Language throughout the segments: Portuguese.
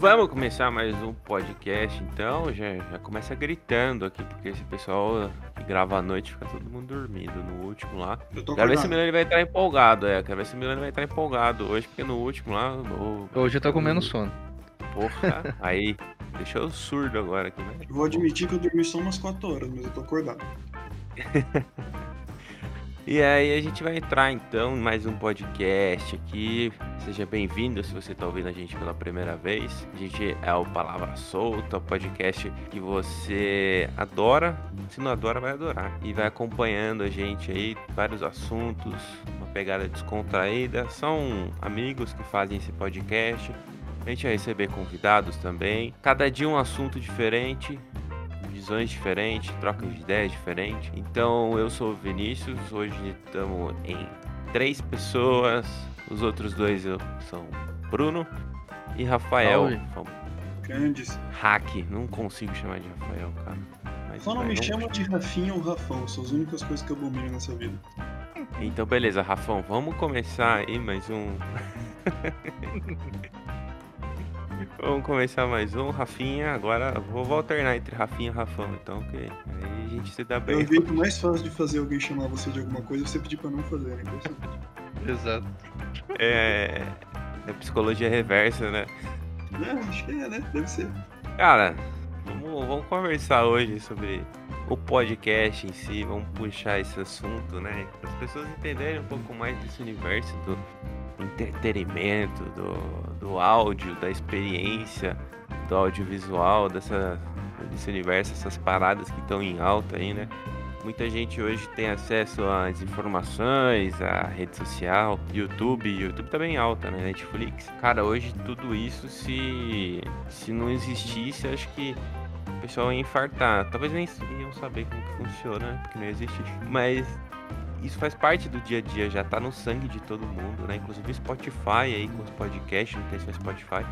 Vamos começar mais um podcast, então. Já, já começa gritando aqui, porque esse pessoal que grava à noite fica todo mundo dormindo. No último lá. Eu tô Quero ver se o. Milani vai estar empolgado, é. Quero ver se o Milani vai estar empolgado hoje, porque no último lá. o- Hoje eu tô com menos sono. Porra, aí. Deixou eu surdo agora aqui, né? Eu vou admitir que eu dormi só umas 4 horas, mas eu tô acordado. E aí a gente vai entrar então em mais um podcast aqui. Seja bem-vindo se você está ouvindo a gente pela primeira vez. A gente é o Palavra Solta, o podcast que você adora. Se não adora, vai adorar. E vai acompanhando a gente aí, vários assuntos, uma pegada descontraída. São amigos que fazem esse podcast. A gente vai receber convidados também. Cada dia um assunto diferente visões diferentes, trocas de ideias diferentes. Então eu sou o Vinícius, hoje estamos em três pessoas, os outros dois eu- são Bruno e Rafael. Grandes. Hack, não consigo chamar de Rafael, cara. Mas Só não vai, me vamos- chama de Rafinha ou Rafão, são as únicas coisas que eu abomino nessa vida. Então beleza, Rafão, vamos começar aí mais um. Vamos começar mais um, Rafinha. Agora vou, vou alternar entre Rafinha e Rafão, então, que aí a gente se dá É bem. o jeito mais fácil de fazer alguém chamar você de alguma coisa é você pedir pra não fazer, né? Impressionante. Exato. É, é psicologia reversa, né? É, acho que é, né? Deve ser. Cara, vamos, vamos conversar hoje sobre o podcast em si, vamos puxar esse assunto, né? Para as pessoas entenderem um pouco mais desse universo do entretenimento, do, do áudio, da experiência, do audiovisual, dessa, desse universo, essas paradas que estão em alta aí, né? Muita gente hoje tem acesso às informações, à rede social, YouTube, YouTube também em alta, né? Netflix. Cara, hoje tudo isso se se não existisse, acho que o pessoal ia infartar. Talvez nem iam saber como que funciona, né? Porque não existe. Mas isso faz parte do dia a dia, já tá no sangue de todo mundo, né? Inclusive Spotify aí com os podcasts, não tem só Spotify.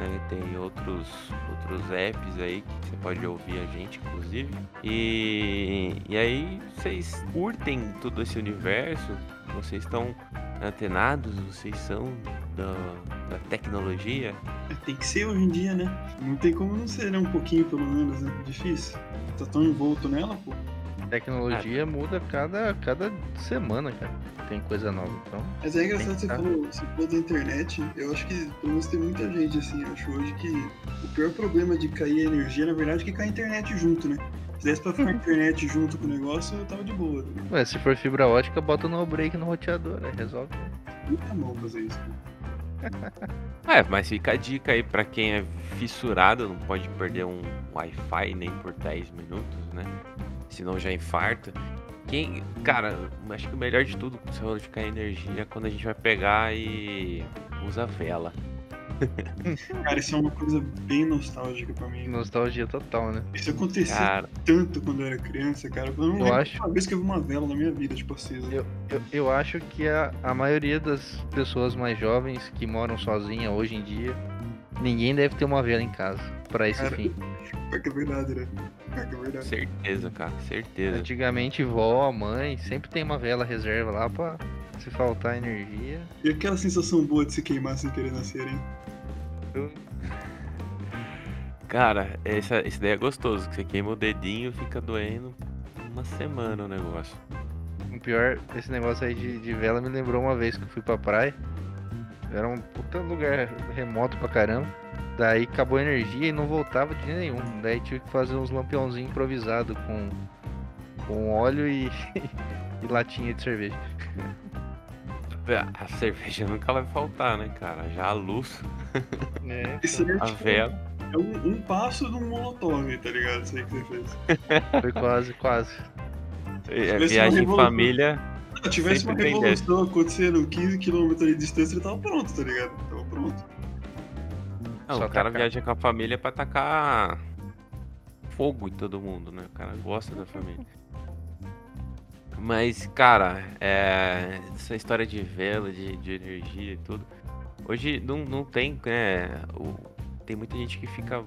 Né? Tem outros, outros apps aí que você pode ouvir a gente, inclusive. E, e aí vocês curtem todo esse universo, vocês estão antenados, vocês são da, da tecnologia. É, tem que ser hoje em dia, né? Não tem como não ser, né? Um pouquinho pelo menos, né? Difícil. Tá tão envolto nela, pô. Tecnologia muda cada, cada semana, cara. Tem coisa nova. Então, Mas é engraçado, Tem você tá. falou, você falou da internet. Eu acho que, pelo menos, tem muita gente, assim. Eu acho hoje que o pior problema de cair a energia, na verdade, é que cai a internet junto, né? Se desse pra ficar a internet junto com o negócio, eu tava de boa. Né? ué, se for fibra ótica, bota no break no roteador, aí resolve. Não é mal fazer isso. É, mas fica a dica aí pra quem é fissurado, não pode perder um Wi-Fi nem por 10 minutos, né? Senão já infarta. Quem, cara, acho que o melhor de tudo, se for ficar energia, é quando a gente vai pegar e usa vela. Cara, isso é uma coisa bem nostálgica pra mim. Nostalgia total, né? Isso acontecia Cara, tanto quando eu era criança, cara. Eu não Eu lembro acho- uma vez que eu vi uma vela na minha vida, tipo, acesa. Eu, eu, eu acho que a, a maioria das pessoas mais jovens que moram sozinha hoje em dia, ninguém deve ter uma vela em casa pra esse Cara, fim. Pior que é verdade, né? Pior que é verdade. certeza, cara, certeza. Antigamente, vó, mãe, sempre tem uma vela reserva lá pra se faltar energia. E aquela sensação boa de se queimar sem querer nascer, hein? Cara, essa, esse daí é gostoso, que você queima o dedinho fica doendo uma semana o negócio. O pior, esse negócio aí de, de vela me lembrou uma vez que eu fui pra praia. Era um puta lugar remoto pra caramba. Daí acabou a energia e não voltava de nenhum. Daí tive que fazer uns lampiãozinhos improvisados com, com óleo e, e latinha de cerveja. A cerveja nunca vai faltar, né, cara? Já a luz, É, Isso aí é, a tipo, vela. é um, um passo de um molotov, tá ligado? Isso aí que você fez. foi quase, quase. É, viagem em família. Se tivesse Sempre uma revolução acontecendo 15km de distância, ele tava pronto, tá ligado? Tava pronto. Não, Só o cara tacar. viaja com a família pra tacar fogo em todo mundo, né? O cara gosta da família. Mas, cara, é, essa história de vela, de, de energia e tudo. Hoje não, não tem, né? O, tem muita gente que fica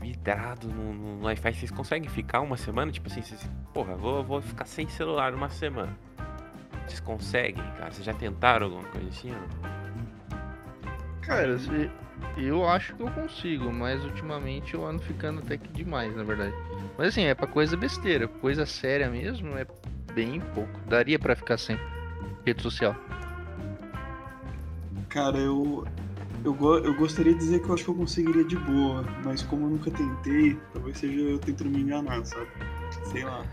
vidrado no, no Wi-Fi. Vocês conseguem ficar uma semana? Tipo assim, vocês, porra, vou, vou ficar sem celular uma semana. Vocês conseguem, cara? Vocês já tentaram alguma coisa assim? Cara, se- eu acho que eu consigo, mas ultimamente eu ando ficando até que demais, na verdade. Mas assim, é pra coisa besteira, coisa séria mesmo é bem pouco. Daria pra ficar sem rede social. Cara, eu, eu, go- eu gostaria de dizer que eu acho que eu conseguiria de boa, mas como eu nunca tentei, talvez seja eu tentando me enganar, sabe? Sei lá.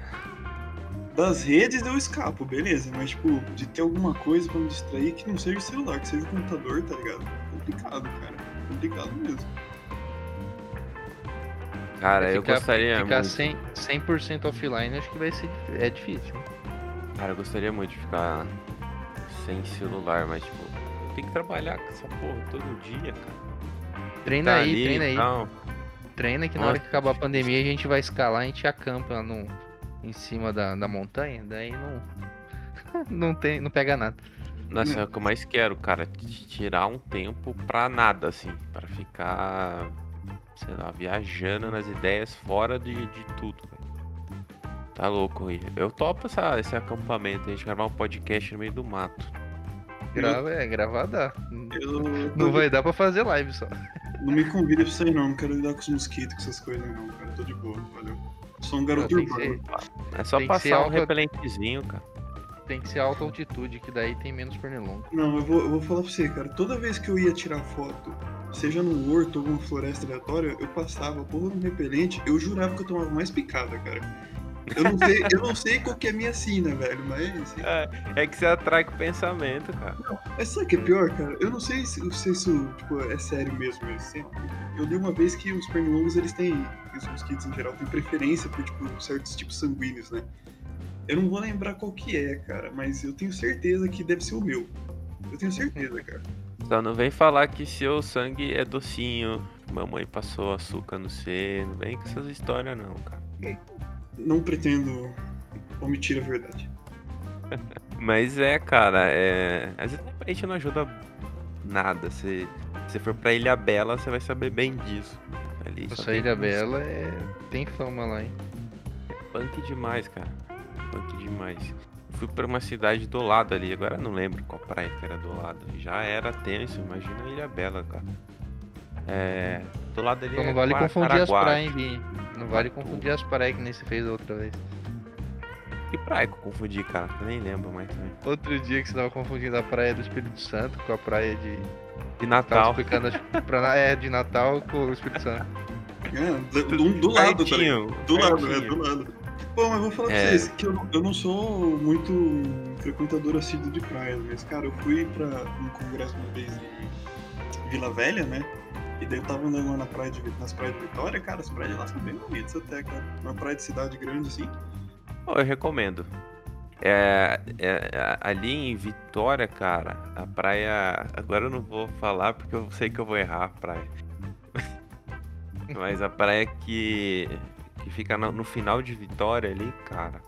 Das redes eu escapo, beleza, mas tipo, de ter alguma coisa pra me distrair que não seja o celular, que seja o computador, tá ligado? Complicado, cara. Complicado mesmo. Cara, eu ficar, gostaria ficar muito. 100%, 100 offline acho que vai ser é difícil. Cara, eu gostaria muito de ficar sem celular, mas tipo, eu tenho que trabalhar com essa porra todo dia, cara. Treina Tá aí, ali treina e aí. tal. Treina que na hora Nossa, que acabar a pandemia a gente vai escalar, a gente acampa no, em cima da, da montanha, daí não. não tem. não pega nada. Nossa, é o que eu mais quero, cara. Tirar um tempo pra nada, assim. Pra ficar, sei lá, viajando nas ideias fora de, de tudo. Tá louco aí. Eu topo essa, esse acampamento, a gente gravar um podcast no meio do mato. Grava, é, gravar dá. Eu Não vai dar pra fazer live só. Não me convida pra isso aí não, não quero lidar com os mosquitos, com essas coisas não, cara. Tô de boa, valeu. Sou um garoto Não, urbano. É só Tem ser passar um alta- repelentezinho, cara. Tem que ser alta altitude, que daí tem menos pernilongo. Não, eu vou, eu vou falar pra você, cara. Toda vez que eu ia tirar foto, seja no horto ou numa floresta aleatória, eu passava porra no repelente, eu jurava que eu tomava mais picada, cara. Eu não sei, eu não sei qual que é a minha sina, velho, mas. É que você atrai com o pensamento, cara. Sabe o que é pior, cara? Eu não sei se, se isso tipo, é sério mesmo. isso. Eu li uma vez que os pernilongos, eles têm, os mosquitos em geral, têm preferência por tipo, certos tipos sanguíneos, né? Eu não vou lembrar qual que é, cara, mas eu tenho certeza que deve ser o meu. Eu tenho certeza, cara. Só não vem falar que seu sangue é docinho, mamãe passou açúcar no C, não vem com essas histórias não, cara. Não pretendo omitir a verdade. Mas é, cara, é. Às vezes a gente não ajuda nada. Se você for pra Ilha Bela, você vai saber bem disso. Ali, Essa Ilha Bela é... tem fama lá, hein? Punk demais, cara. Punk demais. Fui pra uma cidade do lado ali, agora eu não lembro qual praia que era do lado. Já era tenso, imagina a Ilha Bela, cara. É. Do lado ali Então é não vale Gua- confundir as praias, hein, Bim? Não vale confundir as praias que nem você fez outra vez. Que praia que eu confundi, cara? Eu nem lembro mais também. Outro dia que você tava confundindo a praia do Espírito Santo com a praia de. De Tava Natal. explicando que pra... é, de Natal com o Espírito Santo. É, do, do lado, tá ligado? Pertinho, Do lado, é, pertinho. do lado. Bom, mas eu vou falar pra É. vocês que eu, não- eu não sou muito frequentador assíduo de praias, mas, cara, eu fui pra um congresso uma vez em Vila Velha, né? E daí eu tava andando lá na praia de, nas praias de Vitória, cara, as praias lá são bem bonitas até, cara. Uma praia de cidade grande, assim. Pô, eu recomendo. É, é, ali em Vitória, cara, a praia. Agora eu não vou falar porque eu sei que eu vou errar a praia. Mas a praia que, que fica no, no final de Vitória ali, cara.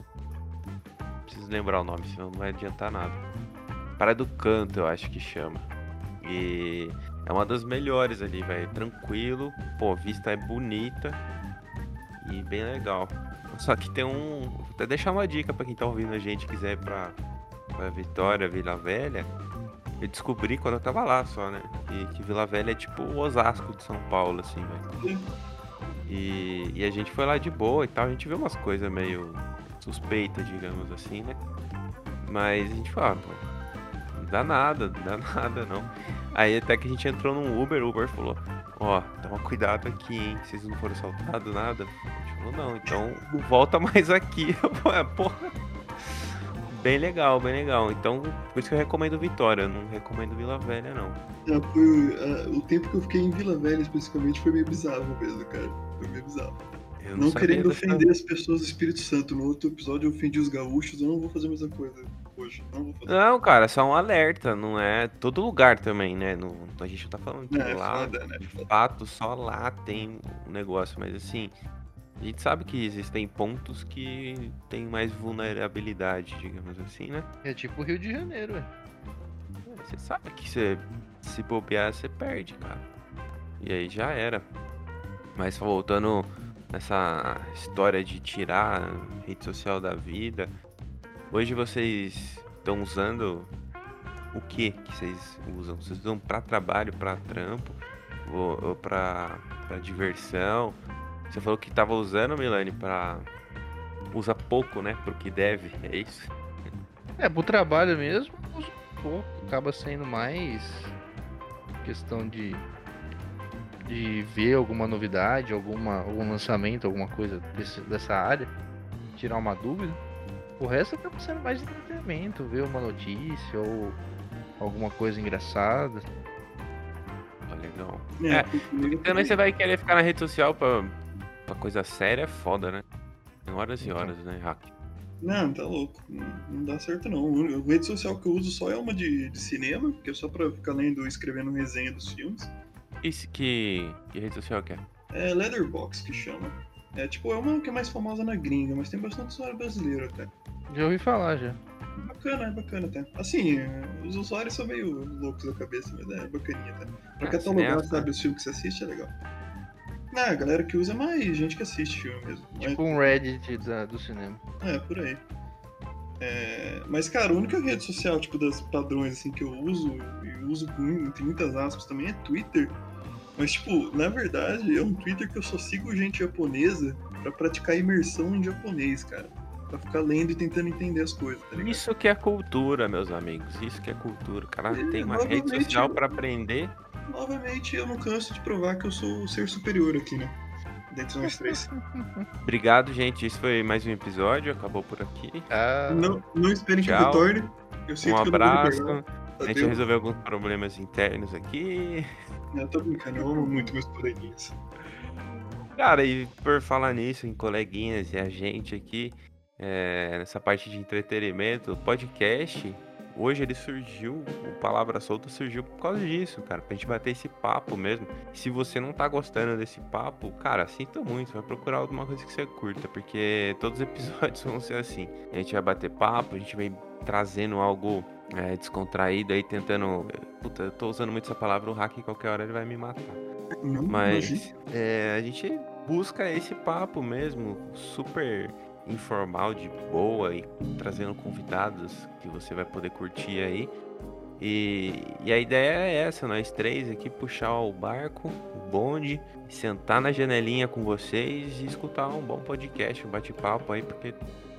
Preciso lembrar o nome, senão não vai adiantar nada. Praia do Canto, eu acho que chama. E é uma das melhores ali, velho. Tranquilo, pô, vista é bonita e bem legal. Só que tem um. Vou até deixar uma dica pra quem tá ouvindo a gente quiser ir pra, pra Vitória, Vila Velha. Eu descobri quando eu tava lá só, né? Que, que Vila Velha é tipo o Osasco de São Paulo, assim, velho. E, e a gente foi lá de boa e tal. A gente viu umas coisas meio suspeitas, digamos assim, né? Mas a gente falou, ah, pô, dá nada, não dá nada não. Aí até que a gente entrou num Uber, o Uber falou, ó, toma cuidado aqui, hein? Vocês não foram assaltados, nada. A gente falou, não, então não volta mais aqui. "Ah, porra. Bem legal, bem legal. Então, por isso que eu recomendo Vitória, eu não recomendo Vila Velha, não. Já foi, ah, o tempo que eu fiquei em Vila Velha, especificamente, foi meio bizarro mesmo, cara. Foi meio bizarro. Eu Não, sabia querendo ofender as pessoas do Espírito Santo. No outro episódio eu ofendi os gaúchos, eu não vou fazer a mesma coisa Não vou fazer. Não, cara, só um alerta, não é todo lugar também, né? Não, a gente não tá falando que É, lá, foda, né? de fato, só lá tem um negócio, mas assim, a gente sabe que existem pontos que tem mais vulnerabilidade, digamos assim, né? É tipo o Rio de Janeiro, ué. Você sabe que você se bobear, você perde, cara. E aí já era. Mas voltando nessa história de tirar a rede social da vida, hoje vocês estão usando o que que vocês usam? Vocês usam pra trabalho, pra trampo, ou, pra diversão? Você falou que tava usando, Milani, pra... Usa pouco, né, pro que deve, é isso? É, pro trabalho mesmo, uso pouco. Acaba sendo mais questão de, de ver alguma novidade, alguma, algum lançamento, alguma coisa desse- dessa área, tirar uma dúvida. O resto acaba sendo mais entretenimento, ver uma notícia ou alguma coisa engraçada. Ó, legal. É, É, você vai querer ficar na rede social pra, pra coisa séria, é foda, né? Tem horas e horas, né, Hack? Não, tá louco. Não, não dá certo não. A rede social que eu uso só é uma de, de cinema, que é só pra ficar lendo e escrevendo resenha dos filmes. Isso que, que rede social que é? É Leatherbox que chama. É tipo, é uma que é mais famosa na gringa, mas tem bastante usuário brasileiro até. Já ouvi falar já. Bacana, é bacana até. Assim, é, os usuários são meio loucos da cabeça, mas é bacaninha até. Pra Ah, catalogar, cineasta. sabe, os filmes que você assiste é legal. Não, a galera que usa é mais gente que assiste filme mesmo. Mas- Tipo um Reddit da- do cinema. É, por aí. É, mas, cara, a única rede social, tipo, das padrões, assim, que eu uso, e uso com muitas aspas também, é Twitter. Mas, tipo, na verdade, é um Twitter que eu só sigo gente japonesa pra praticar imersão em japonês, cara. Pra ficar lendo e tentando entender as coisas, tá ligado? Isso que é cultura, meus amigos. Isso que é cultura. O cara É, tem uma rede social eu- pra aprender. Novamente, eu não canso de provar que eu sou o ser superior aqui, né? Dentre nós três. Obrigado, gente. Isso foi mais um episódio. Acabou por aqui. Ah, Não, não esperem que eu Tchau. retorne. Eu sinto Um que eu não vou abraço. retornar. A gente resolveu alguns problemas internos aqui. Eu tô brincando, eu amo muito meus coleguinhas. Cara, e por falar nisso, em coleguinhas e a gente aqui, é, nessa parte de entretenimento, podcast, hoje ele surgiu, o Palavra Solta surgiu por causa disso, cara, pra gente bater esse papo mesmo. Se você não tá gostando desse papo, cara, sinto muito, vai procurar alguma coisa que você curta, porque todos os episódios vão ser assim. A gente vai bater papo, a gente vai trazendo algo é, descontraído aí, tentando. Puta, eu tô usando muito essa palavra, o hack qualquer hora ele vai me matar. Não. Mas é, a gente busca esse papo mesmo, super informal, de boa, e trazendo convidados que você vai poder curtir aí. E, e a ideia é essa, nós três aqui puxar o barco, o bonde, sentar na janelinha com vocês e escutar um bom podcast, um bate-papo aí, porque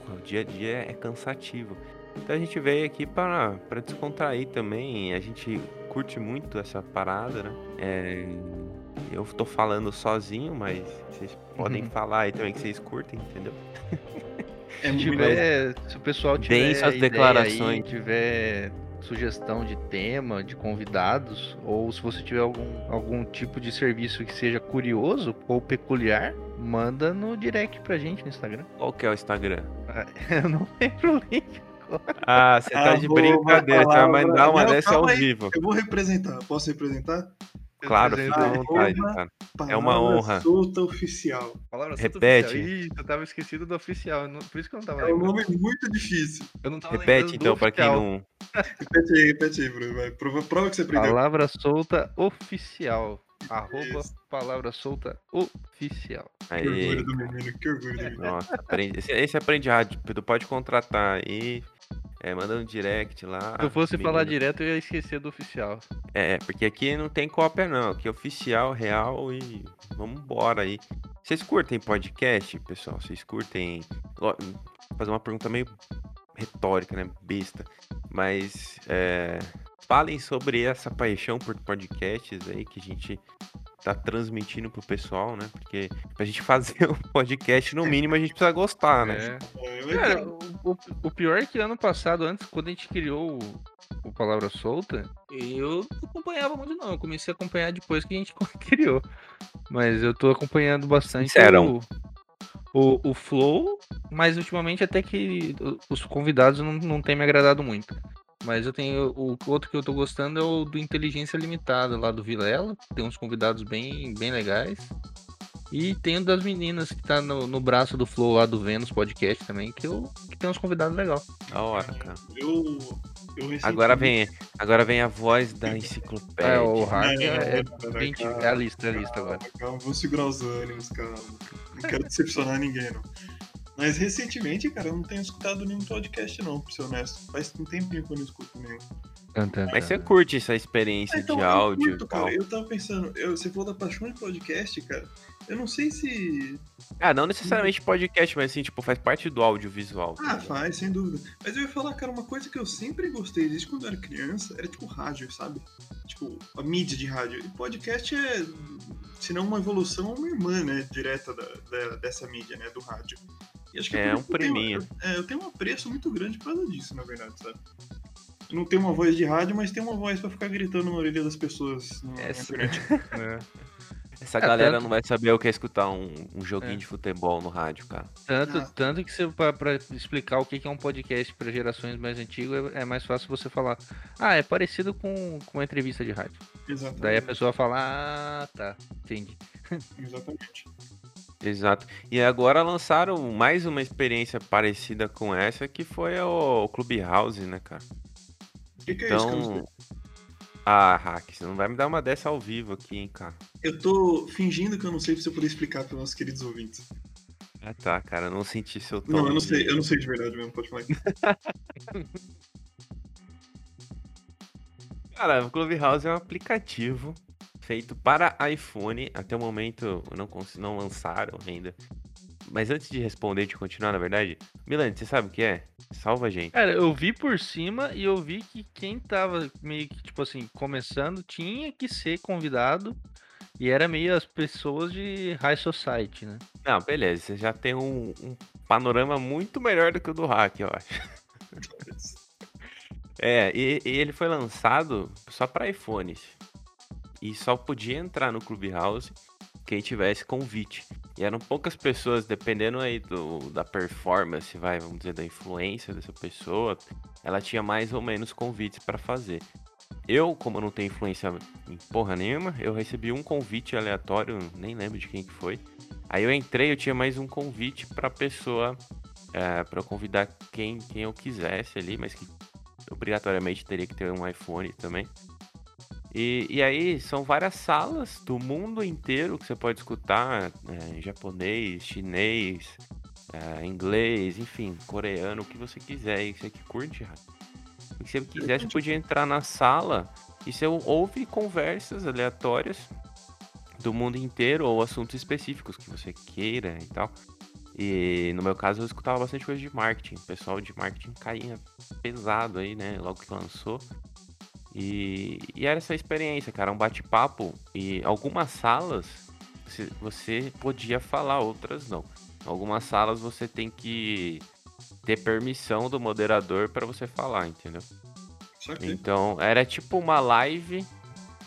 o dia a dia é cansativo. Então a gente veio aqui para para descontrair também. A gente curte muito essa parada, né? É, eu tô falando sozinho, mas vocês podem Uhum. falar aí também que vocês curtem, entendeu? É Se, tiver, se o pessoal tiver suas ideia declarações. aí, tiver sugestão de tema, de convidados, ou se você tiver algum, algum tipo de serviço que seja curioso ou peculiar, manda no direct pra gente no Instagram. Qual que é o Instagram? Eu não lembro o link. Ah, você tá Ah, de vou- brincadeira, você vai mandar uma dessa ao vivo. Eu vou representar. Posso representar? Claro, fica à vontade, cara. É uma Palavra honra. Solta oficial. Palavra Repete. oficial. Ih, eu tava esquecido do oficial, por isso que eu não tava É um lembrando. nome muito difícil. Eu não tava Repete então, pra quem não. Repete aí, repete aí, Bruno. Vai. Prova, prova que você aprendeu. Palavra solta oficial. Arroba Isso. palavra solta oficial. Que Aí, orgulho do menino, que orgulho do menino. nossa, aprende. Esse, esse aprende rádio, tu pode contratar aí. É, manda um direct lá. Se eu fosse falar direto, eu ia esquecer do oficial. É, porque aqui não tem cópia não, aqui é oficial, real e vamos embora aí. Vocês curtem podcast, pessoal? Vocês curtem... Vou fazer uma pergunta meio retórica, né? Besta. Mas é, falem sobre essa paixão por podcasts aí que a gente tá transmitindo pro pessoal, né? Porque pra gente fazer um podcast, no mínimo, a gente precisa gostar, né? É, mas Cara, o, o- pior é que ano passado, antes, quando a gente criou o, o Palavra Solta, eu não acompanhava muito não. Eu comecei a acompanhar depois que a gente criou. Mas eu tô acompanhando bastante Sincerão. o, o, o Flow, mas ultimamente até que os convidados não, não tem me agradado muito. Mas eu tenho. O outro que eu tô gostando é o do Inteligência Limitada, lá do Vilela. Tem uns convidados bem, bem legais. E tem o das meninas que tá no, no braço do Flow lá do Vênus Podcast também, que, eu, que tem uns convidados legais. Da hora, cara. eu, eu recentemente- Agora vem, agora vem a voz da enciclopédia. É, o Não, é, 20, calma, é a lista, é a lista agora. Calma, vou segurar os ânimos, calma. Não quero decepcionar ninguém, não. Mas recentemente, cara, eu não tenho escutado nenhum podcast, não, pra ser honesto. Faz um tempinho que eu não escuto nenhum. Mas você curte essa experiência Ah, então, de eu áudio curto, e tal? cara. Eu tava pensando, eu, você falou da paixão de podcast, cara. Eu não sei se. Ah, não necessariamente podcast, mas assim, tipo, faz parte do audiovisual. tá Ah, faz, sem dúvida. Mas eu ia falar, cara, uma coisa que eu sempre gostei desde quando eu era criança era tipo rádio, sabe? Tipo, a mídia de rádio. E podcast é, se não uma evolução, uma irmã, né? Direta da, da- dessa mídia, né? Do rádio. E acho que É, por um que eu tenho- priminho. é, eu tenho um apreço muito grande por causa disso, na verdade, sabe? Eu não tenho uma voz de rádio, mas tenho uma voz pra ficar gritando na orelha das pessoas na, na Essa- internet. É. Essa É, galera tanto- não vai saber o que é escutar um, um joguinho É. de futebol no rádio, cara. Tanto, Ah. tanto que você, pra, pra explicar o que é um podcast para gerações mais antigas, é, é mais fácil você falar. Ah, é parecido com, com uma entrevista de rádio. Exatamente. Daí a pessoa fala, ah, tá, entendi. Exatamente. Exato. E agora lançaram mais uma experiência parecida com essa, que foi o Clubhouse, né, cara? Que, que é isso? Então. Ah, Hack, você não vai me dar uma dessa ao vivo aqui, hein, cara. Eu tô fingindo que eu não sei pra você poder explicar para nossos queridos ouvintes. Ah, tá, cara, eu não senti seu tom. Não, eu não sei, eu não sei de verdade mesmo, pode falar. Cara, o Clubhouse é um aplicativo feito para iPhone. Até o momento não, não lançaram ainda. Mas antes de responder, de continuar, na verdade, Milane, você sabe o que é? Salva a gente. Cara, eu vi por cima e eu vi que quem tava meio que, tipo assim, começando tinha que ser convidado. E era meio as pessoas de High Society, né? Não, beleza, você já tem um, um panorama muito melhor do que o do Hack, eu acho. É, e, e ele foi lançado só para iPhones. E só podia entrar no Clubhouse quem tivesse convite. E eram poucas pessoas, dependendo aí do, da performance, vai, vamos dizer, da influência dessa pessoa, ela tinha mais ou menos convites para fazer. Eu, como eu não tenho influência em porra nenhuma, eu recebi um convite aleatório, nem lembro de quem que foi. Aí eu entrei, eu tinha mais um convite pra pessoa, é, para convidar quem, quem eu quisesse ali, mas que obrigatoriamente teria que ter um iPhone também. E, e aí são várias salas do mundo inteiro que você pode escutar, é, japonês, chinês, é, inglês, enfim, coreano, o que você quiser, e você que curte. O que você quiser, você podia entrar na sala e você ouve conversas aleatórias do mundo inteiro ou assuntos específicos que você queira e tal. E no meu caso eu escutava bastante coisa de marketing. O pessoal de marketing caía pesado aí, né? Logo que lançou. E, e era essa experiência, cara, um bate-papo. E algumas salas você- você podia falar, outras não. Algumas salas você tem que ter permissão do moderador para você falar, entendeu? Então era tipo uma live,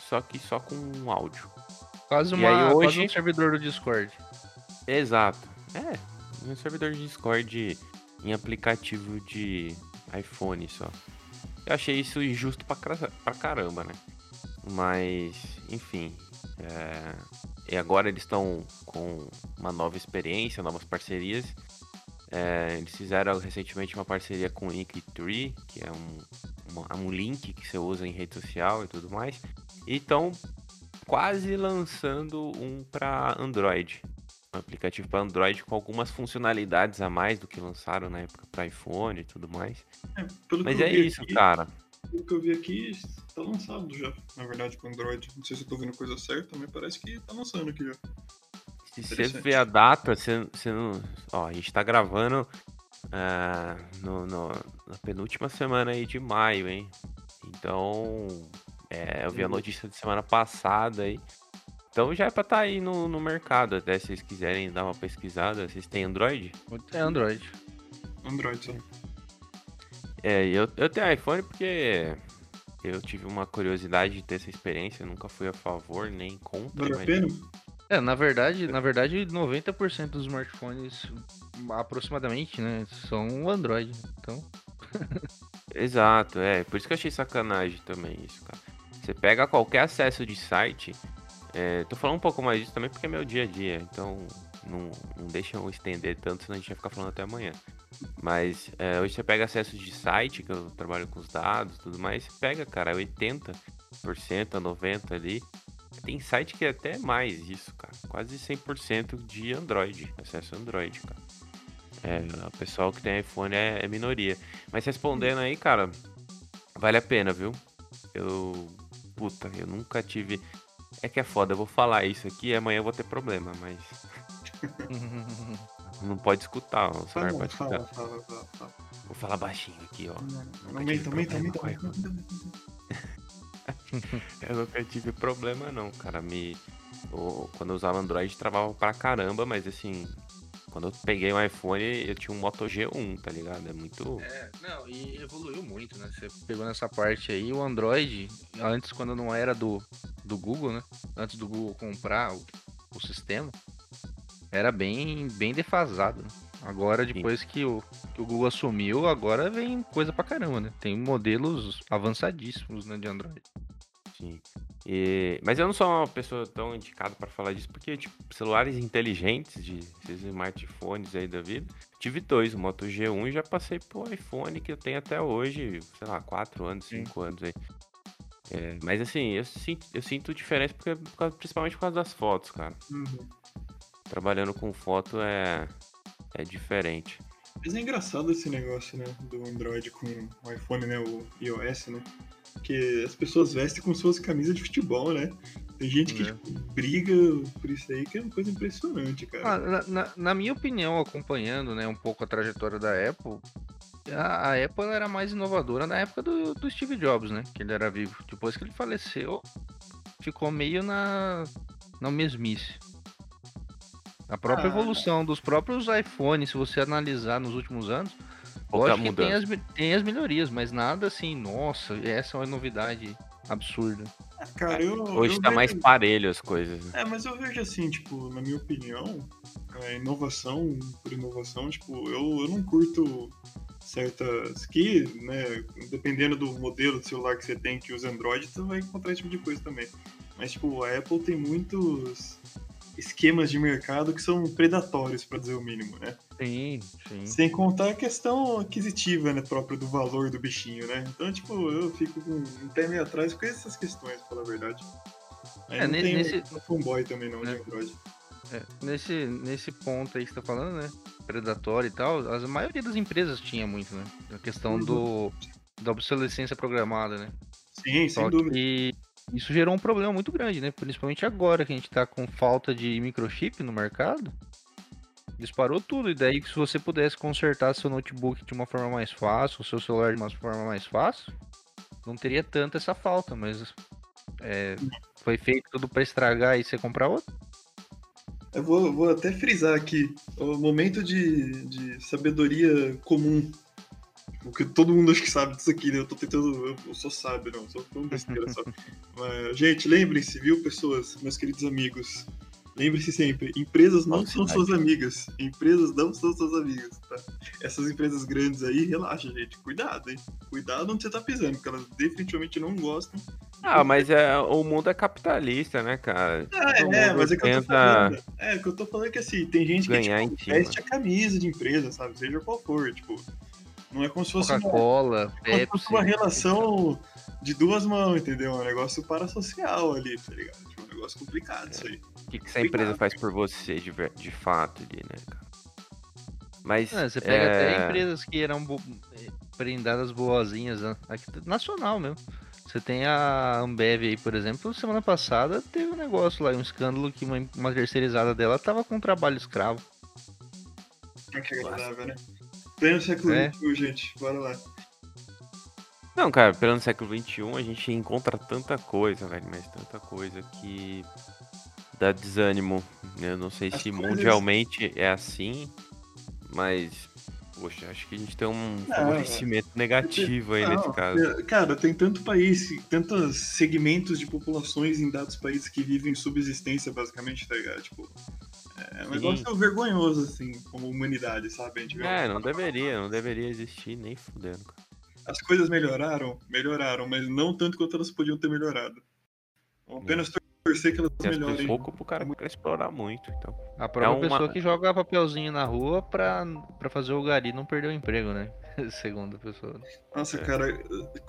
só que só com um áudio. Quase, E uma, aí quase hoje- um servidor do Discord. Exato. É, um servidor de Discord em aplicativo de iPhone só. Eu achei isso injusto pra, pra caramba, né? Mas, enfim. é, E agora eles estão com uma nova experiência, novas parcerias. É, eles fizeram recentemente uma parceria com o Linktree, que é um, uma- um link que você usa em rede social e tudo mais. E estão quase lançando um para Android um aplicativo para Android com algumas funcionalidades a mais do que lançaram na época para iPhone e tudo mais. é, pelo Mas é isso, aqui, cara. Pelo que eu vi aqui, tá lançado já, na verdade, com Android. Não sei se eu tô vendo coisa certa, mas parece que tá lançando aqui já. Se você ver a data, você, você não. Ó, a gente tá gravando ah, no, no- na penúltima semana aí de maio, hein? Então. é, eu vi a Uhum. notícia de semana passada aí. Então já é pra estar aí no, no mercado, até se vocês quiserem dar uma pesquisada. Vocês têm Android? É Android. Android só. É, eu, eu tenho iPhone porque eu tive uma curiosidade de ter essa experiência, eu nunca fui a favor nem contra. Vale a mas- pena? É, na verdade, na verdade, 90% dos smartphones, aproximadamente, né, são Android. Então, Exato, é, por isso que eu achei sacanagem também isso, cara. Você pega qualquer acesso de site, é, tô falando um pouco mais disso também porque é meu dia a dia, então não, não deixa eu estender tanto, senão a gente vai ficar falando até amanhã. Mas é, hoje você pega acesso de site, que eu trabalho com os dados tudo mais, você pega, cara, 80%, a 90% ali. Tem site que é até mais isso, cara. Quase 100% de Android, acesso Android, cara. É, o pessoal que tem iPhone é, é minoria. Mas respondendo aí, cara, vale a pena, viu? eu. Puta, eu nunca tive. É que é foda, eu vou falar isso aqui e amanhã eu vou ter problema, mas. Não pode escutar, o celular Fala, pode escutar. fala, fala, fala, fala. Vou falar baixinho aqui, ó. Nunca Aumenta, aumenta, problema aumenta. Eu nunca tive problema não, cara. Me. quando eu usava Android travava pra caramba, mas assim. Quando eu peguei um iPhone, eu tinha um Moto G1, tá ligado? É muito. É, não, e evoluiu muito, né? Você pegou nessa parte aí, o Android, antes quando não era do, do Google, né? Antes do Google comprar o, o sistema, era bem, bem defasado. né? Agora, depois que o, que o Google assumiu, agora vem coisa pra caramba, né? Tem modelos avançadíssimos né, de Android. Sim. E- Mas eu não sou uma pessoa tão indicada pra falar disso, porque, tipo, celulares inteligentes, de esses smartphones aí da vida, tive dois, o Moto G1 e já passei pro iPhone que eu tenho até hoje, sei lá, 4 anos, Sim. 5 anos aí. É, mas assim, eu sinto, eu sinto diferença porque, principalmente por causa das fotos, cara. Uhum. Trabalhando com foto é, é diferente. Mas é engraçado esse negócio, né? Do Android com o iPhone, né? O iOS, né? Porque as pessoas vestem como se fosse camisa de futebol, né? Tem gente que É. tipo, briga por isso aí, que é uma coisa impressionante, cara. Ah, na, na- na minha opinião, acompanhando né, um pouco a trajetória da Apple, a, a Apple era mais inovadora na época do, do Steve Jobs, né? Que ele era vivo. Depois que ele faleceu, ficou meio na, na mesmice. A própria Ah. evolução dos próprios iPhones, se você analisar nos últimos anos, lógico que tem as, tem as melhorias, mas nada assim, nossa, essa é uma novidade absurda. Cara, eu. Hoje eu tá vejo- mais parelho as coisas. né? É, mas eu vejo assim, tipo, na minha opinião, a inovação por inovação, tipo, eu, eu não curto certas que, né, dependendo do modelo de celular que você tem que usa Android, você vai encontrar esse tipo de coisa também. Mas, tipo, a Apple tem muitos esquemas de mercado que são predatórios, pra dizer o mínimo, né? Sim, sim. Sem contar a questão aquisitiva, né, própria do valor do bichinho, né? Então, tipo, eu fico com um pé meio atrás com essas questões, pra falar a verdade. Aí É, não tem nesse- fanboy também não, de É. Android. É, nesse, nesse ponto aí que você tá falando, né? Predatório e tal, a maioria das empresas tinha muito, né? A questão Uhum. do da obsolescência programada, né? Sim, sem Só dúvida. que isso gerou um problema muito grande, né? Principalmente agora que a gente tá com falta de microchip no mercado. Disparou tudo, e daí se você pudesse consertar seu notebook de uma forma mais fácil, seu celular de uma forma mais fácil, não teria tanta essa falta, mas é, foi feito tudo pra estragar e você comprar outro. Eu vou, vou até frisar aqui o momento de, de sabedoria comum. O que todo mundo acho que sabe disso aqui, né? Eu tô tentando. Eu, sou sábio, não, sou tão besteira só. Mas, gente, lembrem-se, viu, pessoas, meus queridos amigos. Lembre-se sempre, empresas não são Falsidade. suas amigas. Empresas não são suas amigas, tá? Essas empresas grandes aí, relaxa, gente. Cuidado, hein? Cuidado onde você tá pisando, porque elas definitivamente não gostam. Ah, mas é, o mundo é capitalista, né, cara? É, mundo mas é que eu tô falando. É, o que eu tô falando é que assim, tem gente que tipo, veste a camisa de empresa, sabe? Seja qual for, tipo. Não é como se fosse uma, Coca-Cola, como se fosse Pepsi. uma relação de duas mãos, entendeu? Um negócio parasocial ali, tá ligado? Tipo, um negócio complicado isso aí. O que, que essa empresa faz por você de, de fato ali, né, cara? Mas. É, você pega até é, empresas que eram bo... prendadas boazinhas, né? aqui, nacional mesmo. Você tem a Ambev aí, por exemplo, semana passada teve um negócio lá, um escândalo que uma, uma terceirizada dela tava com trabalho escravo. Ah, que agradável, né? Pleno século É. XXI, gente. Bora lá. Não, cara, pelo século XXI a gente encontra tanta coisa, velho, mas tanta coisa que dá desânimo. Eu não sei As se coisas- mundialmente é assim, mas. Poxa, acho que a gente tem um Não, favorecimento negativo aí nesse Não, caso. é, Cara, tem tanto país, tantos segmentos de populações em dados países que vivem em subsistência, basicamente, tá ligado? Tipo, é um Sim. negócio vergonhoso, assim, como humanidade, sabe? É, não deveria, não deveria existir nem fudendo, cara. As coisas melhoraram, melhoraram, mas não tanto quanto elas podiam ter melhorado. Vamos apenas torcer que elas Tem as melhorem. pouco pro cara quer explorar muito, então. A própria uma- pessoa que joga papelzinho na rua pra, pra fazer o gari não perder o emprego, né? Segundo a pessoa. Nossa, É. cara,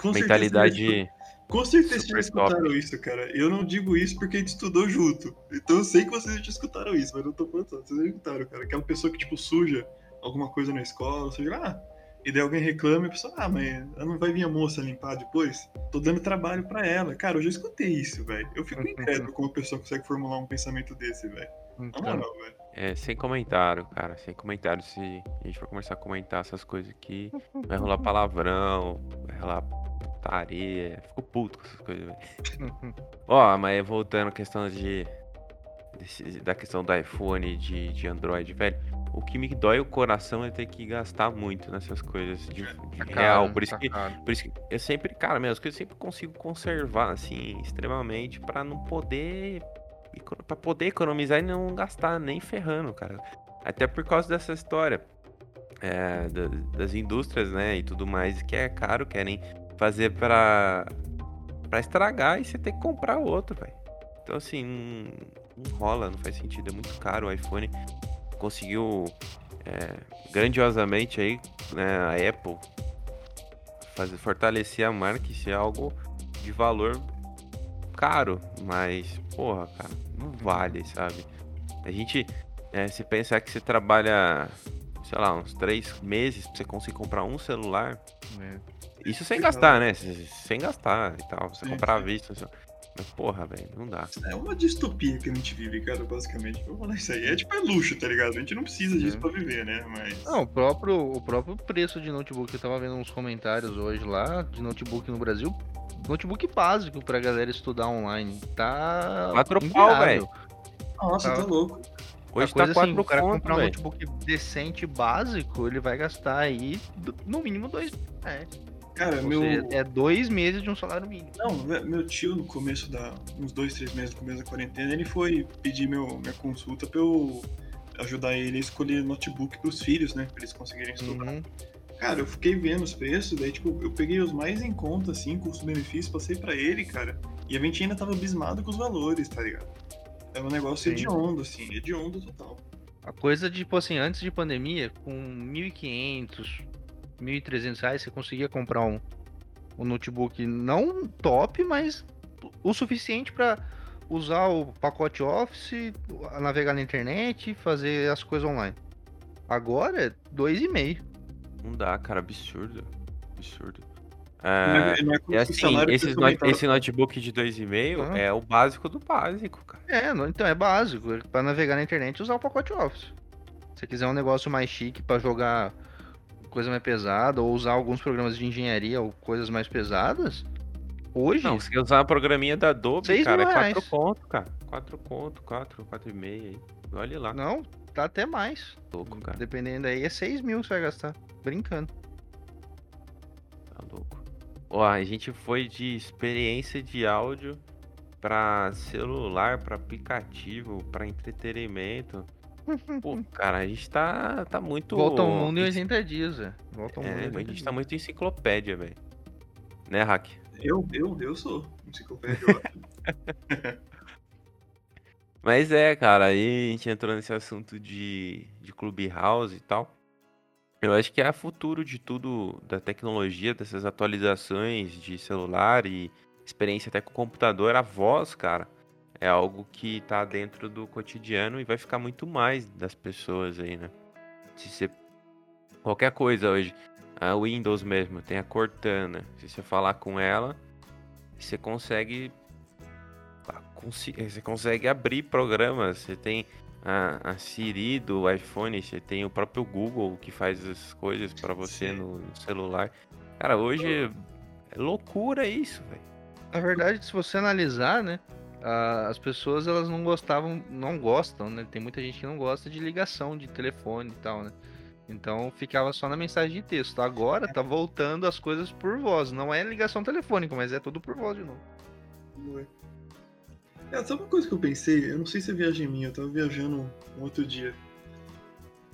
com certeza. Com certeza já super top. escutaram isso, cara. Eu não digo isso porque a gente estudou junto. Então eu sei que vocês já escutaram isso, mas eu não tô falando só. Vocês já escutaram, cara. Aquela pessoa que, tipo, suja alguma coisa na escola, ou seja, ah, E daí alguém reclama e a pessoa, ah, mas ela não vai vir a moça limpar depois? Tô dando trabalho pra ela. Cara, eu já escutei isso, velho. Eu fico incrédulo como a pessoa consegue formular um pensamento desse, velho. Na Então, moral, velho. É, sem comentário, cara. Sem comentário. Se a gente for começar a comentar essas coisas aqui, vai rolar palavrão, vai rolar putaria. Fico puto com essas coisas, velho. Ó, mas voltando à questão de. desse- da questão do iPhone de, de Android, velho. O que me dói o coração é ter que gastar muito nessas coisas de, de tá real. caro, Por isso tá que caro. por isso que eu sempre, cara, minhas coisas eu sempre consigo conservar, assim, extremamente, pra não poder. Pra poder economizar e não gastar nem ferrando, cara. Até por causa dessa história é, da- das indústrias, né, e tudo mais, que é caro, querem fazer pra, pra estragar e você ter que comprar outro, velho. Então, assim, não, não rola, não faz sentido, é muito caro o iPhone. Conseguiu é, grandiosamente aí, né, a Apple fazer, fortalecer a marca e ser algo de valor caro, mas, porra, cara, não vale, sabe? A gente, é, se pensar que você trabalha, sei lá, uns três meses pra você conseguir comprar um celular, É. isso sem gastar, né? Se- Sem gastar e tal, você Sim, comprar à sim. vista. assim. Mas, porra, velho, não dá. É uma distopia que a gente vive, cara, basicamente. Vou falar isso aí. É tipo, é luxo, tá ligado? A gente não precisa disso Sim. pra viver, né? Mas. Não, o próprio, o próprio preço de notebook, eu tava vendo uns comentários hoje lá, de notebook no Brasil, notebook básico pra galera estudar online, tá Quatro pau, velho. Nossa, Tá. tá louco. Hoje tá assim, quatro o cara comprar um notebook decente básico, ele vai gastar aí no mínimo dois mil reais. Cara, Ou meu. seja, é dois meses de um salário mínimo. Não, meu tio, no começo da. uns dois, três meses no começo da quarentena, ele foi pedir meu, minha consulta pra eu ajudar ele a escolher notebook pros filhos, né? Pra eles conseguirem estudar. Uhum. Cara, eu fiquei vendo os preços, daí, tipo, eu peguei os mais em conta, assim, custo-benefício, passei pra ele, cara. E a gente ainda tava abismado com os valores, tá ligado? É um negócio Sim. hediondo, assim, hediondo total. A coisa, tipo assim, antes de pandemia, com 1.500, 1.300 reais, você conseguia comprar um, um notebook não top, mas o suficiente pra usar o pacote Office, navegar na internet e fazer as coisas online. Agora é 2,5. Não dá, cara, absurdo. Absurdo. Não É, é- não é e assim, esses esse notebook de 2,5 Ah. é o básico do básico, cara. É, não- então é básico. Pra navegar na internet usar o pacote Office. Se você quiser um negócio mais chique pra jogar coisa mais pesada, ou usar alguns programas de engenharia ou coisas mais pesadas, hoje Não, se quer usar uma programinha da Adobe, cara, é mil 4 reais. conto, cara. 4 conto, 4, 4,5 aí. Olha lá, Não, tá até mais. louco, cara. Dependendo aí, é 6 mil que você vai gastar. Brincando. Tá louco. Ó, a gente foi de experiência de áudio pra celular, pra aplicativo, pra entretenimento. Pô, cara, a gente tá, tá muito. Volta ao mundo em enci- 80 dias, velho. Volta ao mundo em É, 80 a gente tá dias. muito enciclopédia, velho. Né, Hack? Eu, eu, eu sou enciclopédia. eu acho. Mas é, cara, aí a gente entrou nesse assunto de, de Clubhouse e tal. Eu acho que é o futuro de tudo, da tecnologia, dessas atualizações de celular e experiência até com computador. A voz, cara, é algo que tá dentro do cotidiano e vai ficar muito mais das pessoas aí, né? Se você. Qualquer coisa hoje, a Windows mesmo, tem a Cortana. Se você falar com ela, você consegue eh, Você consegue abrir programas, você tem a, a Siri do iPhone, você tem o próprio Google que faz as coisas pra você Sim. no celular. Cara, hoje é loucura isso, velho. Na verdade, se você analisar, né? As pessoas elas não gostavam, não gostam, né? Tem muita gente que não gosta de ligação de telefone e tal, né? Então ficava só na mensagem de texto. Agora tá voltando as coisas por voz. Não é ligação telefônica, mas é tudo por voz de novo. Não é. É, sabe uma coisa que eu pensei? Eu não sei se é viagem minha, eu tava viajando um outro dia.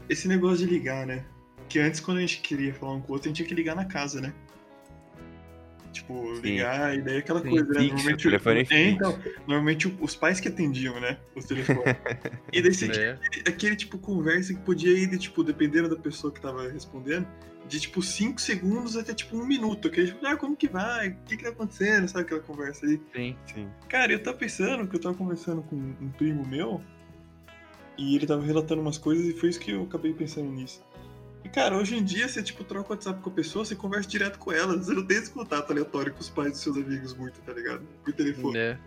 Esse negócio de ligar, né? Que antes, quando a gente queria falar um com o outro, a gente tinha que ligar na casa, né? Tipo, Sim. ligar, e daí aquela Sim, coisa, né? Normalmente, telefone é, então, normalmente os pais que atendiam, né? Os telefones. e daí você É. aquele tipo conversa que podia ir de, tipo, dependendo da pessoa que tava respondendo, de tipo 5 segundos até tipo um minuto. Que tipo, ah, como que vai? O que que tá acontecendo? Sabe aquela conversa aí? Sim. Sim. Cara, eu tava pensando que eu tava conversando com um primo meu e ele tava relatando umas coisas e foi isso que eu acabei pensando nisso. E, cara, hoje em dia, você, tipo, troca o WhatsApp com a pessoa, você conversa direto com ela. Você não tem esse contato aleatório com os pais dos seus amigos muito, tá ligado? Por telefone. É.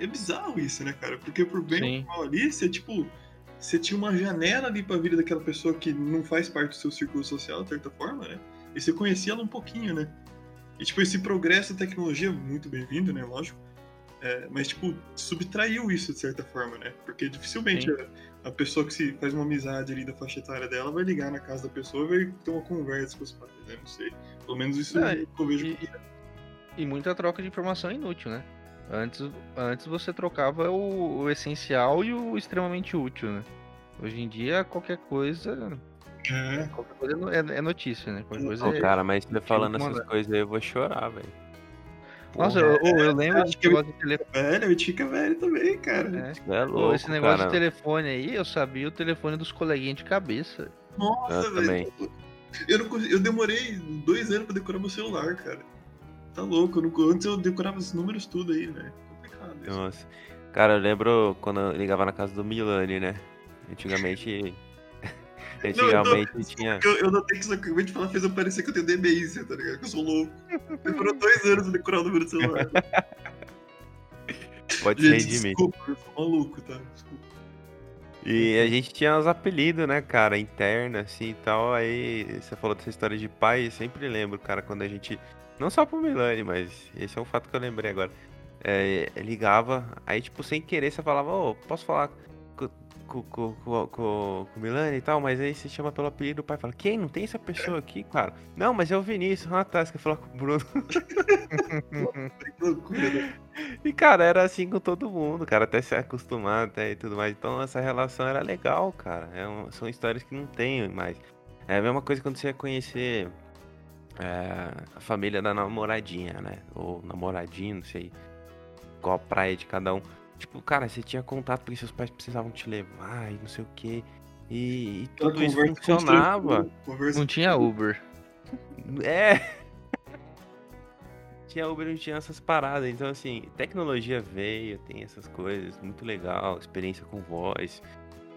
É bizarro isso, né, cara? Porque por bem ou mal ali, você, tipo, você tinha uma janela ali pra vida daquela pessoa que não faz parte do seu círculo social, de certa forma, né? E você conhecia ela um pouquinho, né? E, tipo, esse progresso da tecnologia, muito bem-vindo, né? Lógico. É, mas, tipo, subtraiu isso de certa forma, né? Porque dificilmente Sim. A, pessoa que se faz uma amizade ali da faixa etária dela vai ligar na casa da pessoa e vai ter uma conversa com os pais, né? Não sei. Pelo menos isso é o que eu vejo. E, e muita troca de informação inútil, né? Antes, antes você trocava o, o essencial e o extremamente útil, né? Hoje em dia, qualquer coisa. É. Qualquer coisa é é, é notícia, né? Qualquer coisa Ô, é. cara, mas você falando que essas coisas aí, eu vou chorar, velho. Nossa, eu, eu lembro acho de que eu- negócio de telefone. Velho, a gente fica velho também, cara. É. é Pô, louco, esse negócio cara. de telefone aí, eu sabia o telefone dos coleguinhas de cabeça. Nossa, Eu velho. Eu, não eu demorei dois anos pra decorar meu celular, cara. Tá louco. Eu não, antes eu decorava os números tudo aí, velho. Complicado isso. Nossa. Cara, eu lembro quando eu ligava na casa do Milani, né? Antigamente. Antigamente tinha. Eu, eu notei que isso acabei de falar fez eu parecer que eu tenho demência, tá ligado? Que eu sou louco. Demorou dois anos pra decorar o número do celular. Pode ser Gente, de mim. desculpa, eu sou maluco, tá? Desculpa. E a gente tinha os apelidos, né, cara, interno, assim e tal. Aí você falou dessa história de pai, eu sempre lembro, cara, quando a gente. Não só pro Milani, mas esse é um fato que eu lembrei agora. É, ligava, aí, tipo, sem querer, você falava, ô, posso falar com, com, com, com, o Milani e tal, mas aí você chama pelo apelido do pai fala, quem? Não tem essa pessoa aqui, cara? Não, mas é o Vinícius. Ah, tá, você quer falar com o Bruno. E, cara, era assim com todo mundo, cara, até se acostumar até e tudo mais. Então, essa relação era legal, cara. É um- são histórias que não tem mais. É a mesma coisa quando você ia conhecer é, a família da namoradinha, né? Ou namoradinho, não sei. Qual a praia de cada um. Tipo, cara, você tinha contato porque seus pais precisavam te levar e não sei o quê. E, e tudo isso funcionava. Conversa Não tinha Uber. É. Tinha Uber, não tinha essas paradas. Então, assim, tecnologia veio, tem essas coisas, muito legal, experiência com voz.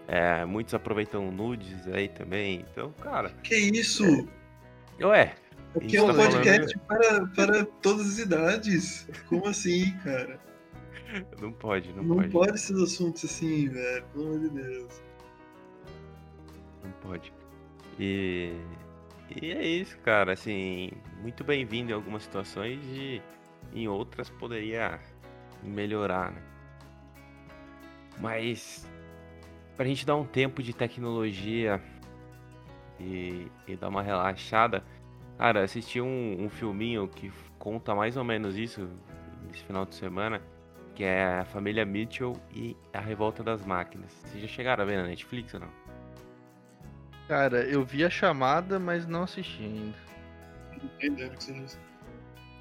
É, muitos aproveitam nudes aí também. Então, cara, Que isso? ué, Aqui é um tá falando- podcast para, para todas as idades. Como assim, cara? Não pode, não, Não pode, pode esses assuntos assim, velho. Pelo amor de Deus. não pode. E, e é isso, cara. Assim, muito bem-vindo em algumas situações e em outras poderia melhorar, né? Mas pra gente dar um tempo de tecnologia e, e dar uma relaxada, cara, assisti um, um filminho que conta mais ou menos isso nesse final de semana, que é a família Mitchell e a revolta das máquinas. Vocês já chegaram a ver na Netflix ou não? Cara, eu vi a chamada, mas não assisti ainda. Não tem ideia do que isso.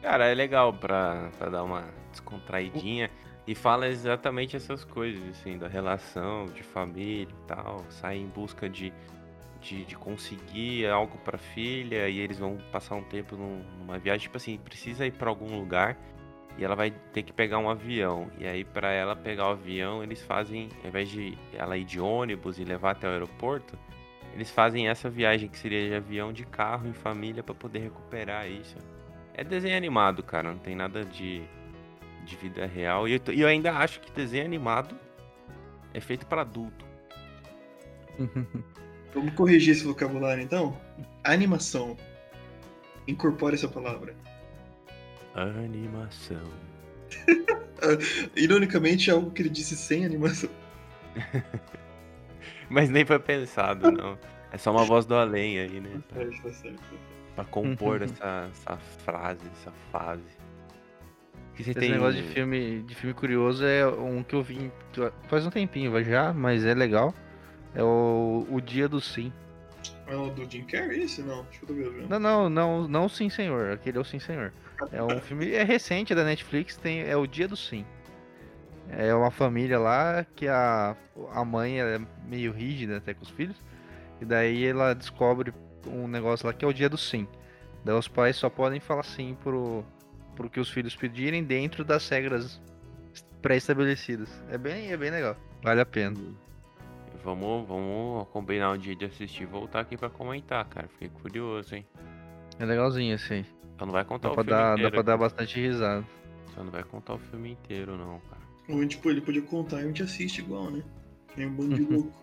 Cara, é legal pra, pra dar uma descontraidinha. E fala exatamente essas coisas, assim, da relação de família e tal. Sai em busca de, de, de conseguir algo pra filha e eles vão passar um tempo num- numa viagem. Tipo assim, precisa ir pra algum lugar e ela vai ter que pegar um avião. E aí, pra ela pegar o avião, eles fazem, ao invés de ela ir de ônibus e levar até o aeroporto, eles fazem essa viagem que seria de avião de carro em família pra poder recuperar isso. É desenho animado, cara, não tem nada de, de vida real. E eu, tô- eu ainda acho que desenho animado é feito pra adulto. Vamos corrigir esse vocabulário então? Animação. Incorpore essa palavra. Animação. Ironicamente, é algo que ele disse sem animação. Mas nem foi pensado, não. É só uma voz do além aí, né? Tá certo, tá certo. Pra compor essa, essa frase, essa fase. Que você Esse tem. negócio de filme, de filme curioso é um que eu vi faz um tempinho vai já, mas é legal. É o, o Dia do Sim. É o do Jim Carrey esse? Não, que eu viajando. Não, não, não, não o Sim Senhor. Aquele é o Sim Senhor. É um filme é recente é da Netflix, tem é o Dia do Sim. É uma família lá que a, a mãe é meio rígida até com os filhos. E daí ela descobre um negócio lá que é o Dia do Sim. Daí os pais só podem falar sim pro, pro que os filhos pedirem dentro das regras pré-estabelecidas. É bem, é bem legal. Vale a pena. vamos, vamos combinar um dia de assistir e voltar aqui pra comentar, cara. Fiquei curioso, hein? É legalzinho esse aí. Só não vai contar Dá o pra, filme dar, inteiro. dá pra dar bastante risada. Só não vai contar o filme inteiro, não, cara. Ou tipo, ele podia contar e a gente assiste igual, né? Tem um bando de louco.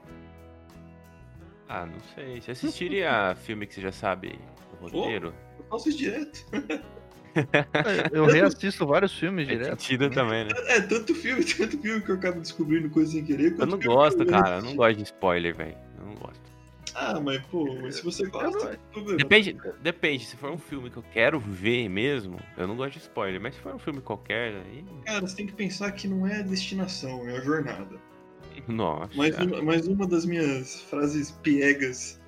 Ah, não sei. Você assistiria filme que você já sabe o roteiro? Eu faço isso direto. Eu reassisto vários filmes Faz direto. sentido também, né? É, tanto filme, tanto filme que eu acabo descobrindo coisa sem querer. Eu não gosto, eu cara. Eu não gosto de spoiler, velho. Eu não gosto. Ah, mas pô, mas se você gosta, não... Depende, depende. Se for um filme que eu quero ver mesmo, eu não gosto de spoiler. Mas se for um filme qualquer, aí. Cara, você tem que pensar que não é a destinação, é a jornada. Nossa. Mais uma, mais uma das minhas frases piegas,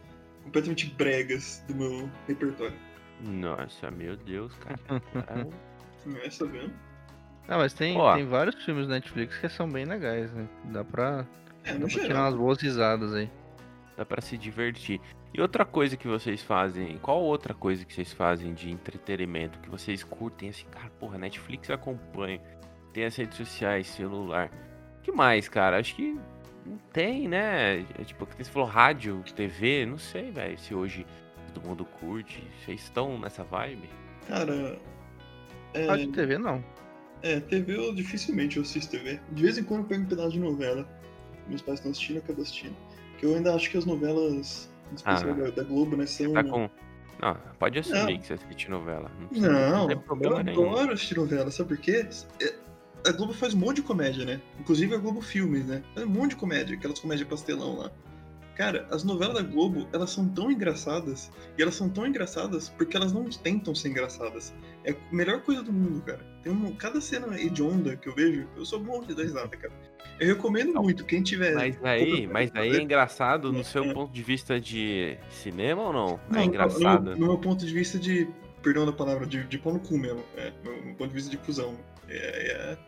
completamente bregas do meu repertório. Nossa, meu Deus, cara. Cara, Não é sabendo? Ah, mas tem, Ó. tem vários filmes Netflix que são bem legais, né? Dá pra, É, dá pra tirar umas boas risadas aí. Dá pra se divertir. E outra coisa que vocês fazem, qual outra coisa que vocês fazem de entretenimento que vocês curtem assim, cara, porra, Netflix eu acompanho, tem as redes sociais, celular. que mais, cara? Acho que não tem, né? É tipo, que você falou rádio, TV, não sei, velho, se hoje todo mundo curte. Vocês estão nessa vibe? Cara, é, Rádio TV não. é, TV eu dificilmente eu assisto TV. De vez em quando eu pego um pedaço de novela. Meus pais estão assistindo, eu acabo assistindo. Eu ainda acho que as novelas, Ah, da, da Globo, né, são... Tá com. Não, pode assumir Não. que você assiste novela. Não, precisa- Não, tem eu problema nenhum. adoro assistir novela, sabe por quê? É, A Globo faz um monte de comédia, né? Inclusive a Globo Filmes, né? Faz um monte de comédia, aquelas comédias pastelão lá. Cara, as novelas da Globo, elas são tão engraçadas, e elas são tão engraçadas porque elas não tentam ser engraçadas. É a melhor coisa do mundo, cara. Tem uma, cada cena hedionda que eu vejo, eu sou bom de dar risada, cara. Eu recomendo Não. muito, quem tiver... Mas aí, mas aí é engraçado no É. seu ponto de vista de cinema ou não? Não, é engraçado. No, no meu ponto de vista de. Perdão da palavra, de, de pau no cu mesmo. É, no, no ponto de vista de cuzão. É, é,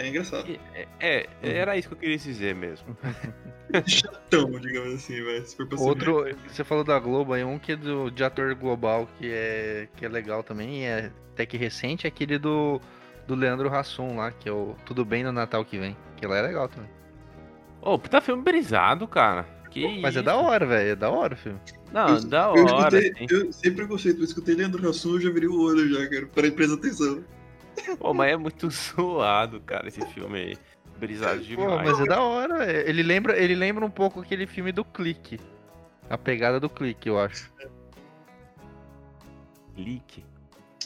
é engraçado. É, é, era isso que eu queria dizer mesmo. Chatão, digamos assim, ser Outro, você falou da Globo aí, um que é do, de ator global que é, que é legal também, é até que recente, é aquele do, do Leandro Hassum lá, que é o Tudo Bem no Natal que vem. Que lá é legal também. Ô, puta filme brisado, cara. Que Mas é isso? da hora, velho. É da hora o filme. Não, Eu- da Eu hora. escutei, eu, sem preconceito, eu escutei Leandro Hassum eu já virei o olho já, cara. Para presta atenção. Pô, mas é muito zoado, cara, esse filme aí. Brisado Pô, demais. mas é da hora. é- Ele lembra, ele lembra um pouco aquele filme do Clique. A pegada do Clique, eu acho. Clique.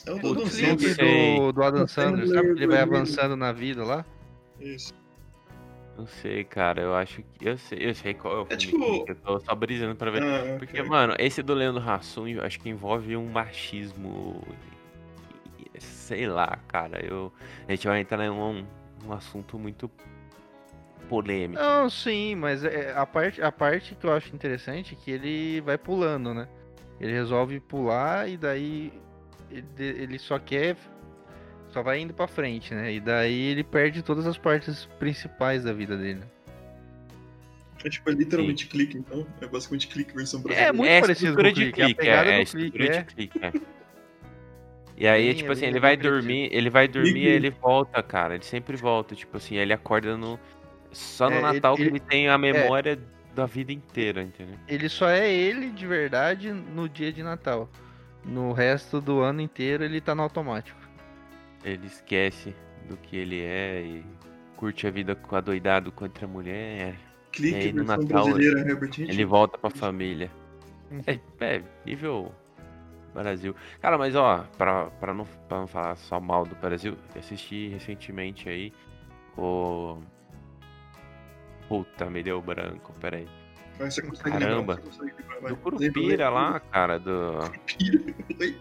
É o O do Adam Clique. Do, do Adam Sandler, sabe? Que ele vai avançando na vida lá. Isso. Não sei, cara. Eu acho que. Eu sei, eu sei qual é o É filme. tipo- Clique, Eu tô só brisando pra ver. Ah, Porque, ok. mano, esse do Leandro Hassum, eu acho que envolve um machismo. Sei lá, cara. Eu, a gente vai entrar em um, um assunto muito polêmico. Não, sim, mas é, a, parte, a parte que eu acho interessante é que ele vai pulando, né? Ele resolve pular e daí ele, ele só quer. Só vai indo pra frente, né? E daí ele perde todas as partes principais da vida dele. É tipo, é literalmente clique, então. É basicamente clique versão É brasileira. muito a parecido com o de Clique, é a clique, pegada é, é do Clique, de é. clique, é. E aí, Bem- tipo é assim, ele bem vai dormir, ele vai dormir e ele volta, cara. Ele sempre volta, tipo assim, ele acorda no. Só no É, ele- Natal que ele- ele tem a memória da vida inteira, entendeu? Ele só é ele de verdade no dia de Natal. No resto do ano inteiro ele tá no automático. Ele esquece do que ele é e curte a vida com adoidado contra a mulher. Clique E aí, no Natal, brasileira, Herbert Hitchcock. Ele volta pra família. É, é, nível Brasil. Cara, mas ó, pra, pra, não, pra não falar só mal do Brasil, eu assisti recentemente aí o. Puta, me deu branco, peraí. Você consegue Caramba. lembrar, você consegue lembrar, vai. Do Curupira lá, cara, do. Curupira.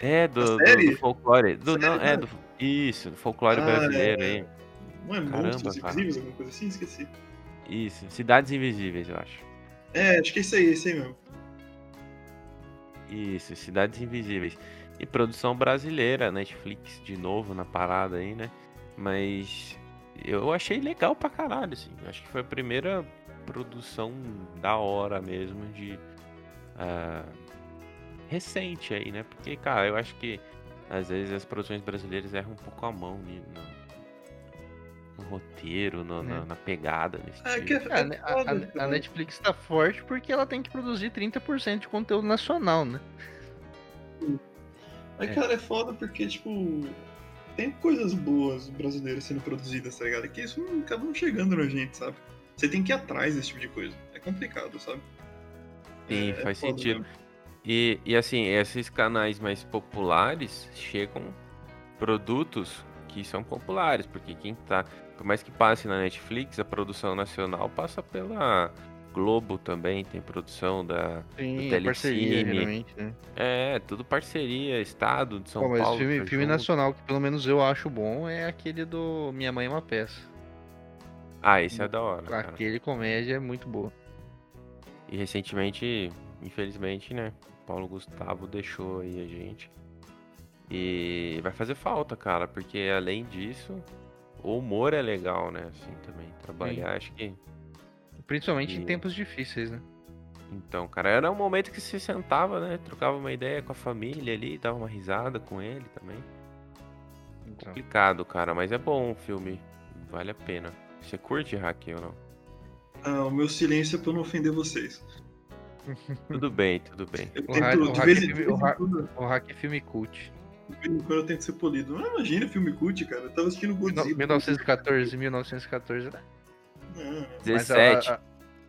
É, do, do, do folclore. Do, Série, não, é, do. Isso, do folclore Ah, brasileiro é. aí. Não é Caramba, Monstros cara. Invisíveis, alguma coisa assim? Esqueci. Isso, Cidades Invisíveis, eu acho. É, acho que é isso aí, esse aí mesmo. Isso, Cidades Invisíveis. E produção brasileira, Netflix de novo na parada aí, né? Mas eu achei legal pra caralho, assim. Acho que foi a primeira produção da hora mesmo de. ah, recente aí, né? Porque, cara, eu acho que às vezes as produções brasileiras erram um pouco a mão ni- no, roteiro, no- na, É. na pegada, nesse É tipo. que é, A, é a- foda, a- a cara. Netflix tá forte porque ela tem que produzir 30% de conteúdo nacional, né? Aí, cara, é foda porque, tipo, tem coisas boas brasileiras sendo produzidas, tá ligado? Que isso não acaba não chegando na gente, sabe? Você tem que ir atrás desse tipo de coisa. É complicado, sabe? Sim, É- é faz sentido. mesmo. E, e assim, esses canais mais populares chegam produtos que são populares, porque quem tá. Por mais que passe na Netflix, a produção nacional passa pela Globo também, tem produção da. Parceria, geralmente, né? É, tudo parceria, Estado de São Pô, mas Paulo. filme, tá filme nacional que pelo menos eu acho bom é aquele do Minha Mãe é uma Peça. Ah, esse é da hora. Cara. Aquele comédia é muito boa. E recentemente, infelizmente, né? Paulo Gustavo deixou aí a gente. E vai fazer falta, cara, porque além disso, o humor é legal, né? Assim também. Trabalhar, acho que. Principalmente E- em tempos difíceis, né? Então, cara, era um momento que se sentava, né? Trocava uma ideia com a família ali, dava uma risada com ele também. Então, Complicado, cara, mas é bom o filme. Vale a pena. Você curte hack ou não? Ah, o meu silêncio é pra eu não ofender vocês. Tudo bem, tudo bem. Eu O tento, hack- o hack hack- filme cult. Quando eu tento ser polido. Não imagina filme cult, cara. Eu tava assistindo No- Godzilla. 1914, 1914. né? Não, não. Mas 17. a- a-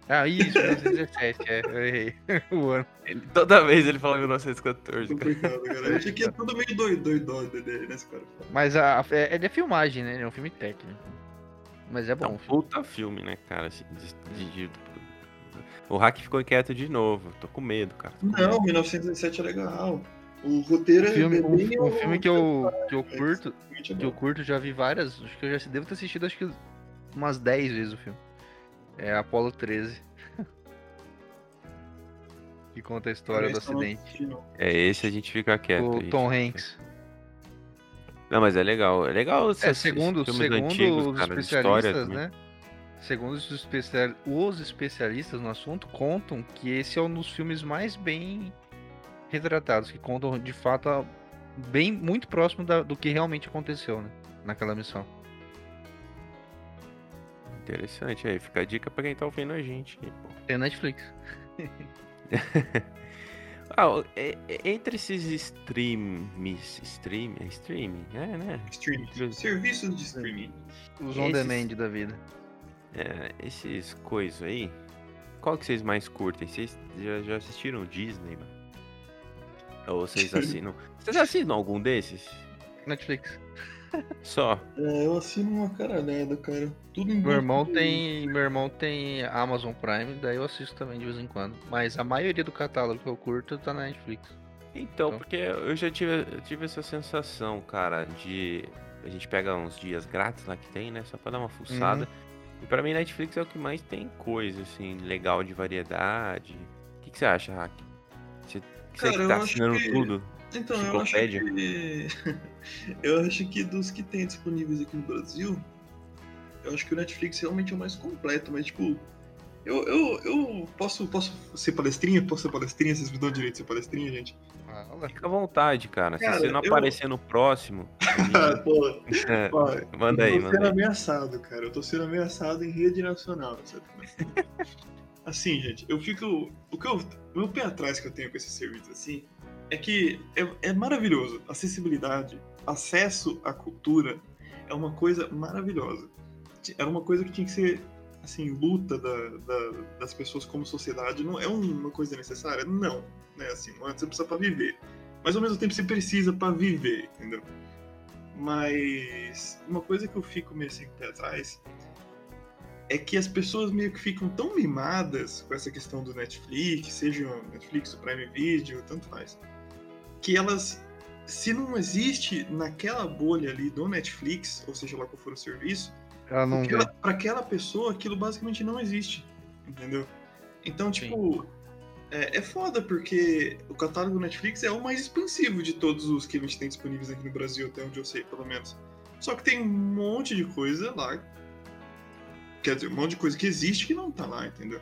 Ah, isso, 1917, é, eu errei. o ano. Ele- toda vez ele fala 1914, cara. complicado, cara. Eu achei que é tudo meio doido, doido, doido, né, esse cara? Mas a, é, ele é filmagem, né? Ele é um filme técnico. Mas é É bom. um puta filme, né, cara? de- O hack ficou inquieto de novo. Tô com medo, cara. tô com medo. Não, 1917 é legal. O roteiro Um filme, é um, bem... um filme que eu, que eu curto, Realmente é que eu curto, já vi várias. Acho que eu já devo ter assistido acho que umas 10 vezes o filme. É Apolo 13. que conta a história do acidente. É, esse a gente fica quieto. O. Tom Hanks. Não, mas é legal. É legal É, esses segundo, filmes segundo antigos, os cara, história especialistas, né? Segundo os, especia- os especialistas no assunto, contam que esse é um dos filmes mais bem retratados, que contam de fato bem muito próximo da- do que realmente aconteceu, né? Naquela missão. Interessante aí. Fica a dica pra quem tá ouvindo a gente. Tem Netflix. Ah, é- é- entre esses streams. Stream? É streaming? É, né? Streaming. Serviços de streaming. Os on Esses- demand da vida. É, esses coisas aí. Qual que vocês mais curtem? Vocês já, já assistiram Disney, mano? Ou vocês assinam. Vocês assinam algum desses? Netflix. Só. É, eu assino uma caralhada, cara. Tudo em Meu irmão tem. Meu irmão tem Amazon Prime, daí eu assisto também de vez em quando. Mas a maioria do catálogo que eu curto tá na Netflix. Então, Então. porque eu já tive, eu tive essa sensação, cara, de. A gente pega uns dias grátis lá que tem, né? Só pra dar uma fuçada. E pra mim, Netflix é o que mais tem coisa, assim, legal de variedade. O que, que você acha, Hack? Você, você Cara, que eu tá acho assinando que- tudo? Então, eu acho que. eu acho que dos que tem disponíveis aqui no Brasil, eu acho que o Netflix realmente é o mais completo, mas tipo. Eu, eu, eu posso, posso ser palestrinha? Posso ser palestrinha? Vocês me dão direito de ser palestrinha, gente? Fala. Fica à vontade, cara. Cara, Se você não eu- aparecer no próximo, Ah, pô, manda aí, eu tô manda sendo aí. ameaçado, cara. Eu tô sendo ameaçado em rede nacional. sabe? Assim, gente, eu fico. O que eu. O meu pé atrás que eu tenho com esse serviço, assim, é que é, é maravilhoso. Acessibilidade, acesso à cultura é uma coisa maravilhosa. Era uma coisa que tinha que ser, assim, luta da, da- das pessoas como sociedade. Não é uma coisa necessária? Não. Né? Assim, não é, você precisa pra viver. Mas ao mesmo tempo você precisa pra viver, entendeu? Mas uma coisa que eu fico meio assim pé atrás é que as pessoas meio que ficam tão mimadas com essa questão do Netflix, seja o Netflix, o Prime Video, tanto faz, que elas, se não existe naquela bolha ali do Netflix, ou seja lá qual for o serviço, para aquela pessoa aquilo basicamente não existe, entendeu? Então, tipo, é, é foda porque o catálogo do Netflix é o mais expansivo de todos os que a gente tem disponíveis aqui no Brasil, até onde eu sei, pelo menos. Só que tem um monte de coisa lá. Quer dizer, um monte de coisa que existe que não tá lá, entendeu?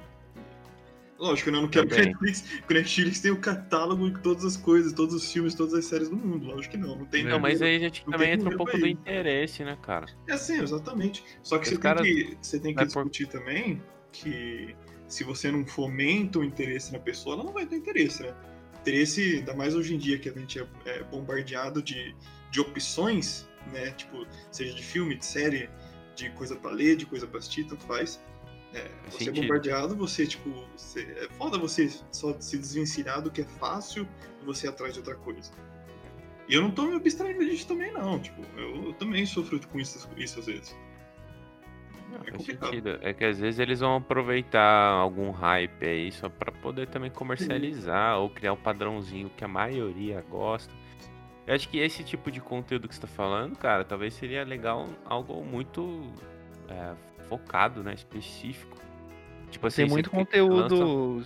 Lógico, né? eu não quero que Também. Netflix, que o Netflix tem o catálogo de todas as coisas, todos os filmes, todas as séries do mundo. Lógico que não. Não tem Não, Não, mas aí a gente também tem entra um pouco do interesse, né, cara? É assim, exatamente. Só que você tem caras que, você tem que vai por- discutir também que se você não fomenta o interesse na pessoa, ela não vai ter interesse, né? Interesse, ainda mais hoje em dia que a gente é, é bombardeado de, de opções, né? Tipo, seja de filme, de série, de coisa pra ler, de coisa pra assistir, tanto faz. É, você é sentido. bombardeado, você, tipo, você, é foda você só se desvencilhar do que é fácil e você atrás de outra coisa. E eu não tô me abstraindo disso também, não. Tipo, eu, eu também sofro com isso, isso às vezes. Não, É complicado. sentido. É que às vezes eles vão aproveitar algum hype aí só pra poder também comercializar ou criar um padrãozinho que a maioria gosta. Eu acho que esse tipo de conteúdo que você tá falando, cara, talvez seria legal algo muito é, focado, né? Específico. Tipo assim, Tem você muito lança- conteúdo.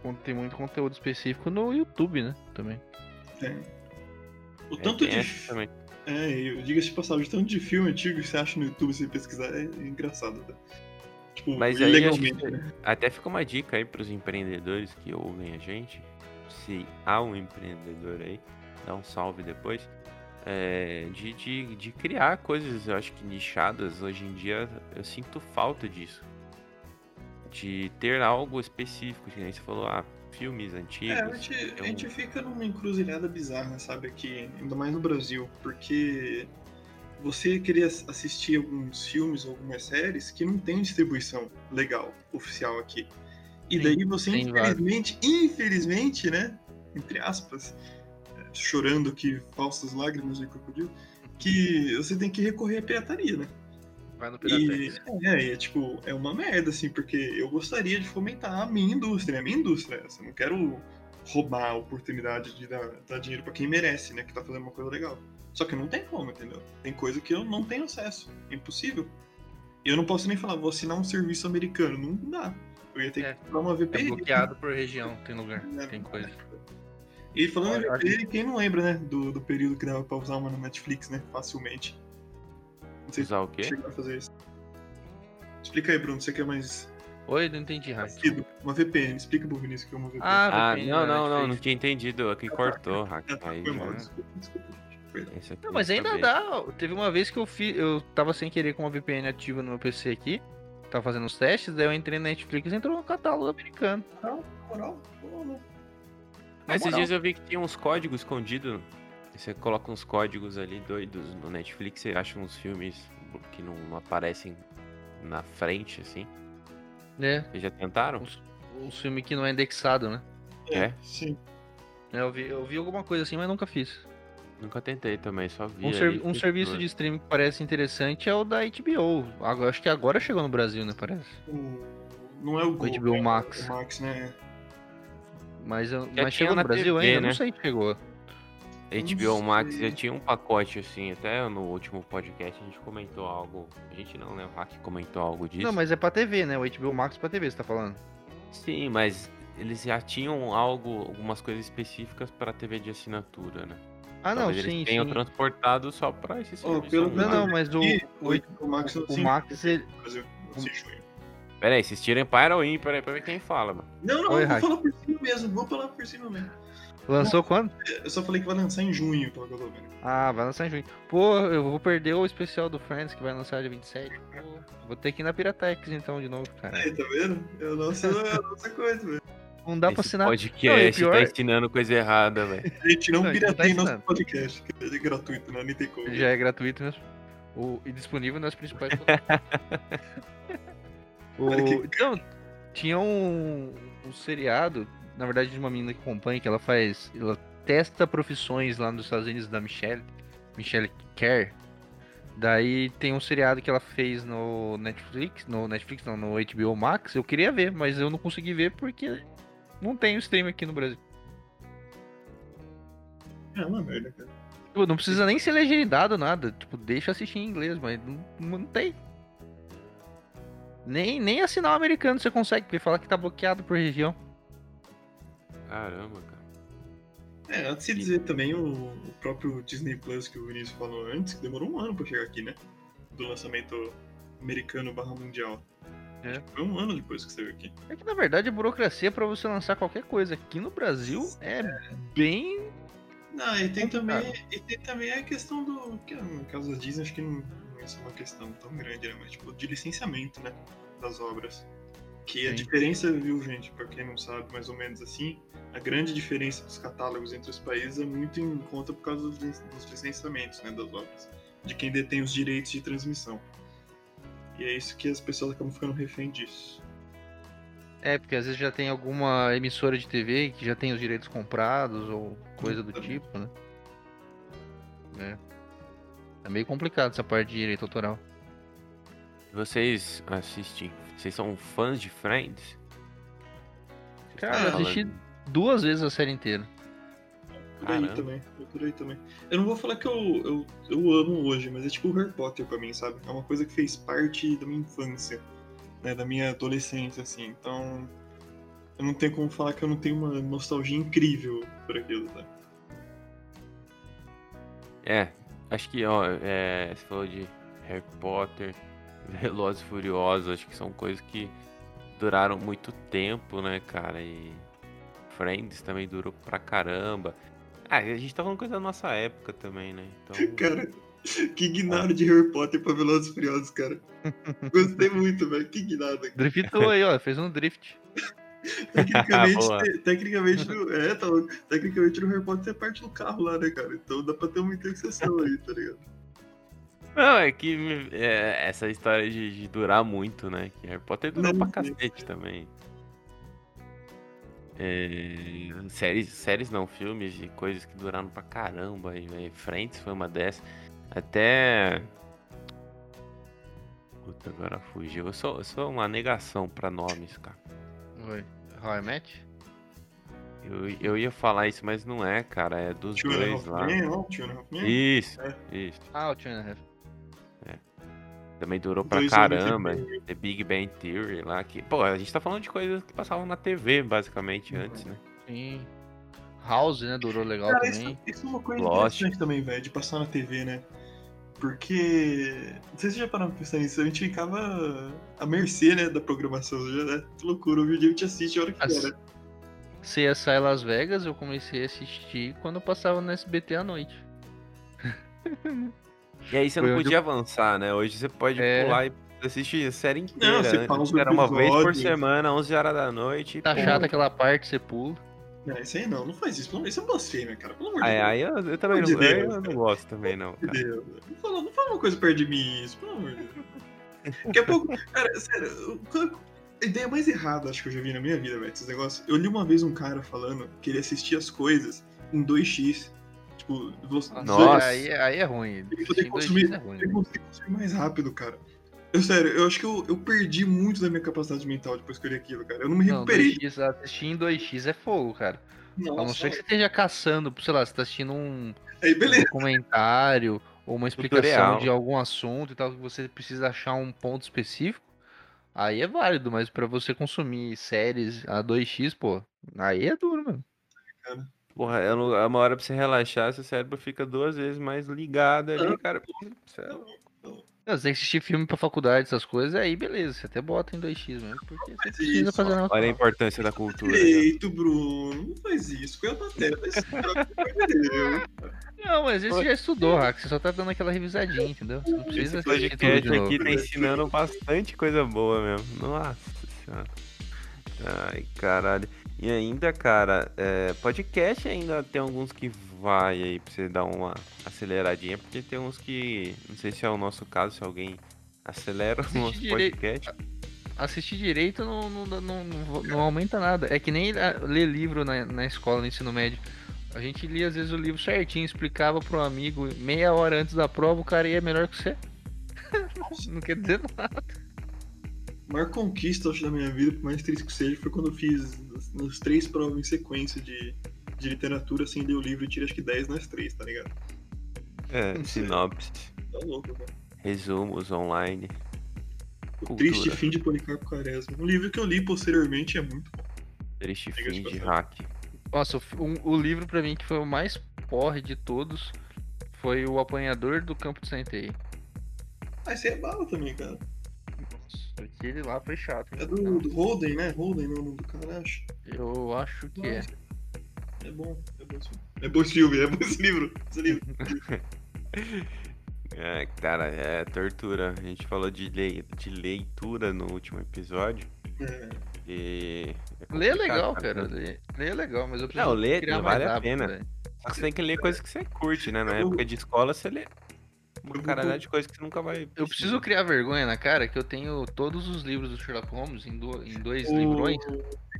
con- Tem muito conteúdo específico no YouTube, né? Também. É. O É, tanto tem de. também. É, eu diga-se de passagem, o tanto de filme antigo que você acha no YouTube se pesquisar é engraçado, tá? Tipo, Mas aí né? Até fica uma dica aí pros empreendedores que ouvem a gente. Se há um empreendedor aí, dá um salve depois. é, de, de, de criar coisas, eu acho que nichadas. Hoje em dia eu sinto falta disso. De ter algo específico, que nem você falou, ah, filmes antigos. É, a gente, a gente fica numa encruzilhada bizarra, sabe, aqui, ainda mais no Brasil, porque você queria assistir alguns filmes ou algumas séries que não tem distribuição legal, oficial aqui. E Sim, daí você, infelizmente, infelizmente, né, entre aspas, chorando que falsas lágrimas de crocodilo, que você tem que recorrer à pirataria, né? Vai no E, é, e é tipo, é uma merda, assim, porque eu gostaria de fomentar a minha indústria, a minha indústria. Eu não quero roubar a oportunidade de dar, dar dinheiro pra quem merece, né? Que tá fazendo uma coisa legal. Só que não tem como, entendeu? Tem coisa que eu não tenho acesso. É impossível. E eu não posso nem falar, vou assinar um serviço americano. Não dá. Eu ia ter É. que comprar uma É VPN. bloqueado por região, tem lugar, né? tem coisa. E falando em quem não lembra, né? Do, do período que dava pra usar uma na Netflix, né? Facilmente. Não sei se Usar o quê? chegaram a fazer isso. Explica aí, Bruno, você que é mais Oi, não entendi. Nascido. Uma VPN, explica pro Vinícius o que é uma VPN. Ah, Ah, VPN não, da não, não, não Netflix. tinha entendido. Aqui cortou, hack. Ah, mal, já- desculpa, desculpa, Não, mas ainda dá. Teve uma vez que eu fiz. Eu tava sem querer com uma VPN ativa no meu PC aqui. Tava fazendo os testes, daí eu entrei na Netflix e entrou no catálogo americano. Moral, moral, moral. Mas esses dias eu vi que tinha uns códigos escondidos. Você coloca uns códigos ali doidos no Netflix, você acha uns filmes que não, aparecem na frente, assim. É, Vocês já tentaram? os, os filmes que não é indexado, né? É? Sim. É, Eu vi, eu vi alguma coisa assim, mas nunca fiz. Nunca tentei também, só vi. Um, um serviço de streaming que parece interessante é o da HBO. Agora, acho que agora chegou no Brasil, né? Parece. O... Não é o Go, HBO é Max. O Max, né? Mas, eu- Já mas tinha chegou na no Brasil TV, ainda? né? Não sei se chegou. HBO não Max já tinha um pacote assim, até no último podcast a gente comentou algo. A gente não, né? O Hack comentou algo disso. Não, mas é pra TV, né? O HBO Max é pra TV, você tá falando. Sim, mas eles já tinham algo, algumas coisas específicas para TV de assinatura, né? Ah, não, Talvez sim, eles tenham sim. transportado só pra esse serviço. pelo né? Não, não, mas o, E o, o Max, o sim, Max, ele- Brasil, o- sim. Pera aí, vocês tiram para ou ímpar aí pra ver quem fala, mano. Não, não, Oi, eu vou falar por cima mesmo, vou falar por cima mesmo. lançou quando? Eu só falei que vai lançar em junho, pelo que eu tô vendo. Ah, vai lançar em junho. Pô, eu vou perder o especial do Friends que vai lançar dia 27. Pô, vou ter que ir na Piratex então de novo, cara. Aí, tá vendo? Eu não sei a nossa coisa, velho. Não dá pra Esse assinar. podcast Não, pior- tá ensinando coisa errada, velho. A gente não Não, a não tá pirateia nosso podcast, que é gratuito, né? Nem tem como. Já é gratuito mesmo. O, e disponível nas principais. o, então, tinha um, um seriado, na verdade, de uma menina que acompanha, que ela faz. Ela testa profissões lá nos Estados Unidos da Michelle. Michelle Kerr. Daí tem um seriado que ela fez no Netflix, no Netflix não, no HBO Max. Eu queria ver, mas eu não consegui ver porque não tem o stream aqui no Brasil. É uma merda, cara. Tipo, não precisa nem ser legendado nada. Tipo, deixa assistir em inglês, mas não, não tem. Nem, nem assinar o americano você consegue, porque fala que tá bloqueado por região. Caramba, cara. É, antes de dizer também o, o próprio Disney Plus que o Vinícius falou antes, que demorou um ano pra chegar aqui, né? Do lançamento americano barra mundial. É. Acho que foi um ano depois que saiu aqui. É que na verdade a burocracia pra você lançar qualquer coisa aqui no Brasil é bem. Não, e tem Complicado. também, e tem também a questão do. Que no caso da Disney, acho que não, não é uma questão tão grande, né? Mas tipo, de licenciamento, né? Das obras. Que a Sim. diferença, viu, gente, pra quem não sabe, mais ou menos assim, a grande diferença dos catálogos entre os países é muito em conta por causa dos licenciamentos, né? Das obras. De quem detém os direitos de transmissão. E é isso que as pessoas acabam ficando refém disso. É, porque às vezes já tem alguma emissora de TV que já tem os direitos comprados ou coisa do tipo, né? É. É meio complicado essa parte de direito autoral. Vocês assistem. Vocês são fãs de Friends? Vocês Cara, eu assisti duas vezes a série inteira. Por aí Caramba. também, por aí também. Eu não vou falar que eu, eu, eu amo hoje, mas é tipo o Harry Potter pra mim, sabe? É uma coisa que fez parte da minha infância, né? Da minha adolescência, assim. Então, eu não tenho como falar que eu não tenho uma nostalgia incrível por aquilo, tá? É, acho que, ó, é, você falou de Harry Potter, Velozes e Furiosos, acho que são coisas que duraram muito tempo, né, cara? E Friends também durou pra caramba. Ah, a gente tá falando coisa da nossa época também, né? Então, Cara, que guinado de Harry Potter pra Velozes e Furiosos, cara. Gostei muito, velho. Que guinado. Driftou aí, ó, fez um drift. Tecnicamente, te- tecnicamente, no, é, tá. Tecnicamente no Harry Potter é parte do carro lá, né, cara? Então dá pra ter uma interseção aí, tá ligado? Não, é que é, essa história de, de durar muito, né? Que Harry Potter durou Não, pra sim. cacete também. É, séries, séries não, filmes de coisas que duraram pra caramba. E, e Friends foi uma dessas. Até. Puta, agora fugiu. Eu sou, eu sou uma negação pra nomes, cara. Oi. How I Met? Eu, eu ia falar isso, mas não é, cara. É dos Two dois lá. Men, não? Two and a? Isso, É. isso. Ah, o Two and a Half. Também durou pra Dois caramba. The Big Bang Theory lá. Que, pô, a gente tá falando de coisas que passavam na TV, basicamente, Uhum. antes, né? Sim. House, né? Durou legal Cara, também. isso, isso é uma coisa Lost. interessante também, velho, de passar na TV, né? Porque. Não sei se você já pararam pra pensar nisso, a gente ficava à mercê, né, da programação. Já, né? Que loucura, hoje em dia a gente assiste a hora que As- quer, né? CSI Las Vegas eu comecei a assistir quando eu passava no SBT à noite. E aí você Foi não podia avançar, né? Hoje você pode É. pular e assistir a série inteira. Não, você o era uma vez por semana, 11 horas da noite. Tá pô. chata aquela parte, você pula. Não, isso aí não, não faz isso. pelo amor- Isso é blasfêmia, cara. Pelo amor de Deus. aí eu, eu também não, amor de eu Deus, não gosto também, não, Meu cara. Deus, não fala, não fala uma coisa perto de mim, isso, pelo amor de Deus. Daqui a pouco, cara, sério, a ideia mais errada acho que eu já vi na minha vida, velho, esses negócios. Eu li uma vez um cara falando que ele assistia as coisas em 2x. Tipo, você, Nossa. Aí, aí é ruim. Ele poder consumir, é ruim. ele conseguir consumir mais rápido, cara. Eu, sério, eu acho que eu, eu perdi muito da minha capacidade mental depois que eu li aquilo, cara. Eu não me Não, recuperei. 2x, assistir em 2x é fogo, cara. A não Nossa, ser que você esteja caçando, sei lá, você tá assistindo um aí beleza. documentário ou uma explicação de algum assunto e tal, que você precisa achar um ponto específico, aí é válido, mas pra você consumir séries a 2x, pô, aí é duro, mano. Porra, é é uma hora pra você relaxar, seu cérebro fica duas vezes mais ligado ali, cara. Cê- Não, Você tem que assistir filme pra faculdade, essas coisas, aí beleza, você até bota em 2x mesmo, porque você precisa isso, fazer nada. Olha a importância da cultura. né? Eita, Bruno, não faz isso. Cara, pelo amor de Deus. Não, mas Oi. já estudou, Hack, você só tá dando aquela revisadinha, entendeu? Você não precisa Esse assistir tudo de podcast novo. aqui tá ensinando bastante coisa boa mesmo. Nossa senhora. Ai, caralho. E ainda, cara, é, podcast ainda tem alguns que vai aí pra você dar uma aceleradinha, porque tem uns que. Não sei se é o nosso caso, se alguém acelera o nosso direito. podcast. assistir direito não, não, não, não, não aumenta nada. É que nem ah, ler livro na, na escola, no ensino médio. A gente lia às vezes o livro certinho, explicava pro amigo meia hora antes da prova, o cara ia melhor que você. não quer dizer nada. A maior conquista, acho, da minha vida, por mais triste que seja, foi quando eu fiz as, as três provas em sequência de, de literatura, sem ler o livro e tirei acho que 10 nas três, tá ligado? É, sinopse, Tá louco, cara. resumos online. O Cultura. Triste Fim de Policarpo Quaresma. Um livro que eu li posteriormente é muito bom. Triste de fim de passagem. hack. Nossa, o, um- o livro pra mim que foi o mais porre de todos foi O Apanhador do Campo de Centeio. Ah, esse aí é bala também, cara. Aquele lá foi chato. É do, do Holden, né? Holden, não, é o nome do cara, acho. Eu acho que é. É bom, é bom esse filme. É bom esse filme, é bom esse livro. Esse livro. É, cara, é tortura. A gente falou de, lei, de leitura no último episódio. É. E. é Ler é legal, cara. Ler, ler é legal, mas eu preciso Não, ler criar vale mais a pena. Só que você tem que ler coisas que você curte, né? Na Eu- época de escola você lê uma caralhada de coisas que você nunca vai. Eu preciso criar vergonha na cara que eu tenho todos os livros do Sherlock Holmes em, do- em dois O- livrões.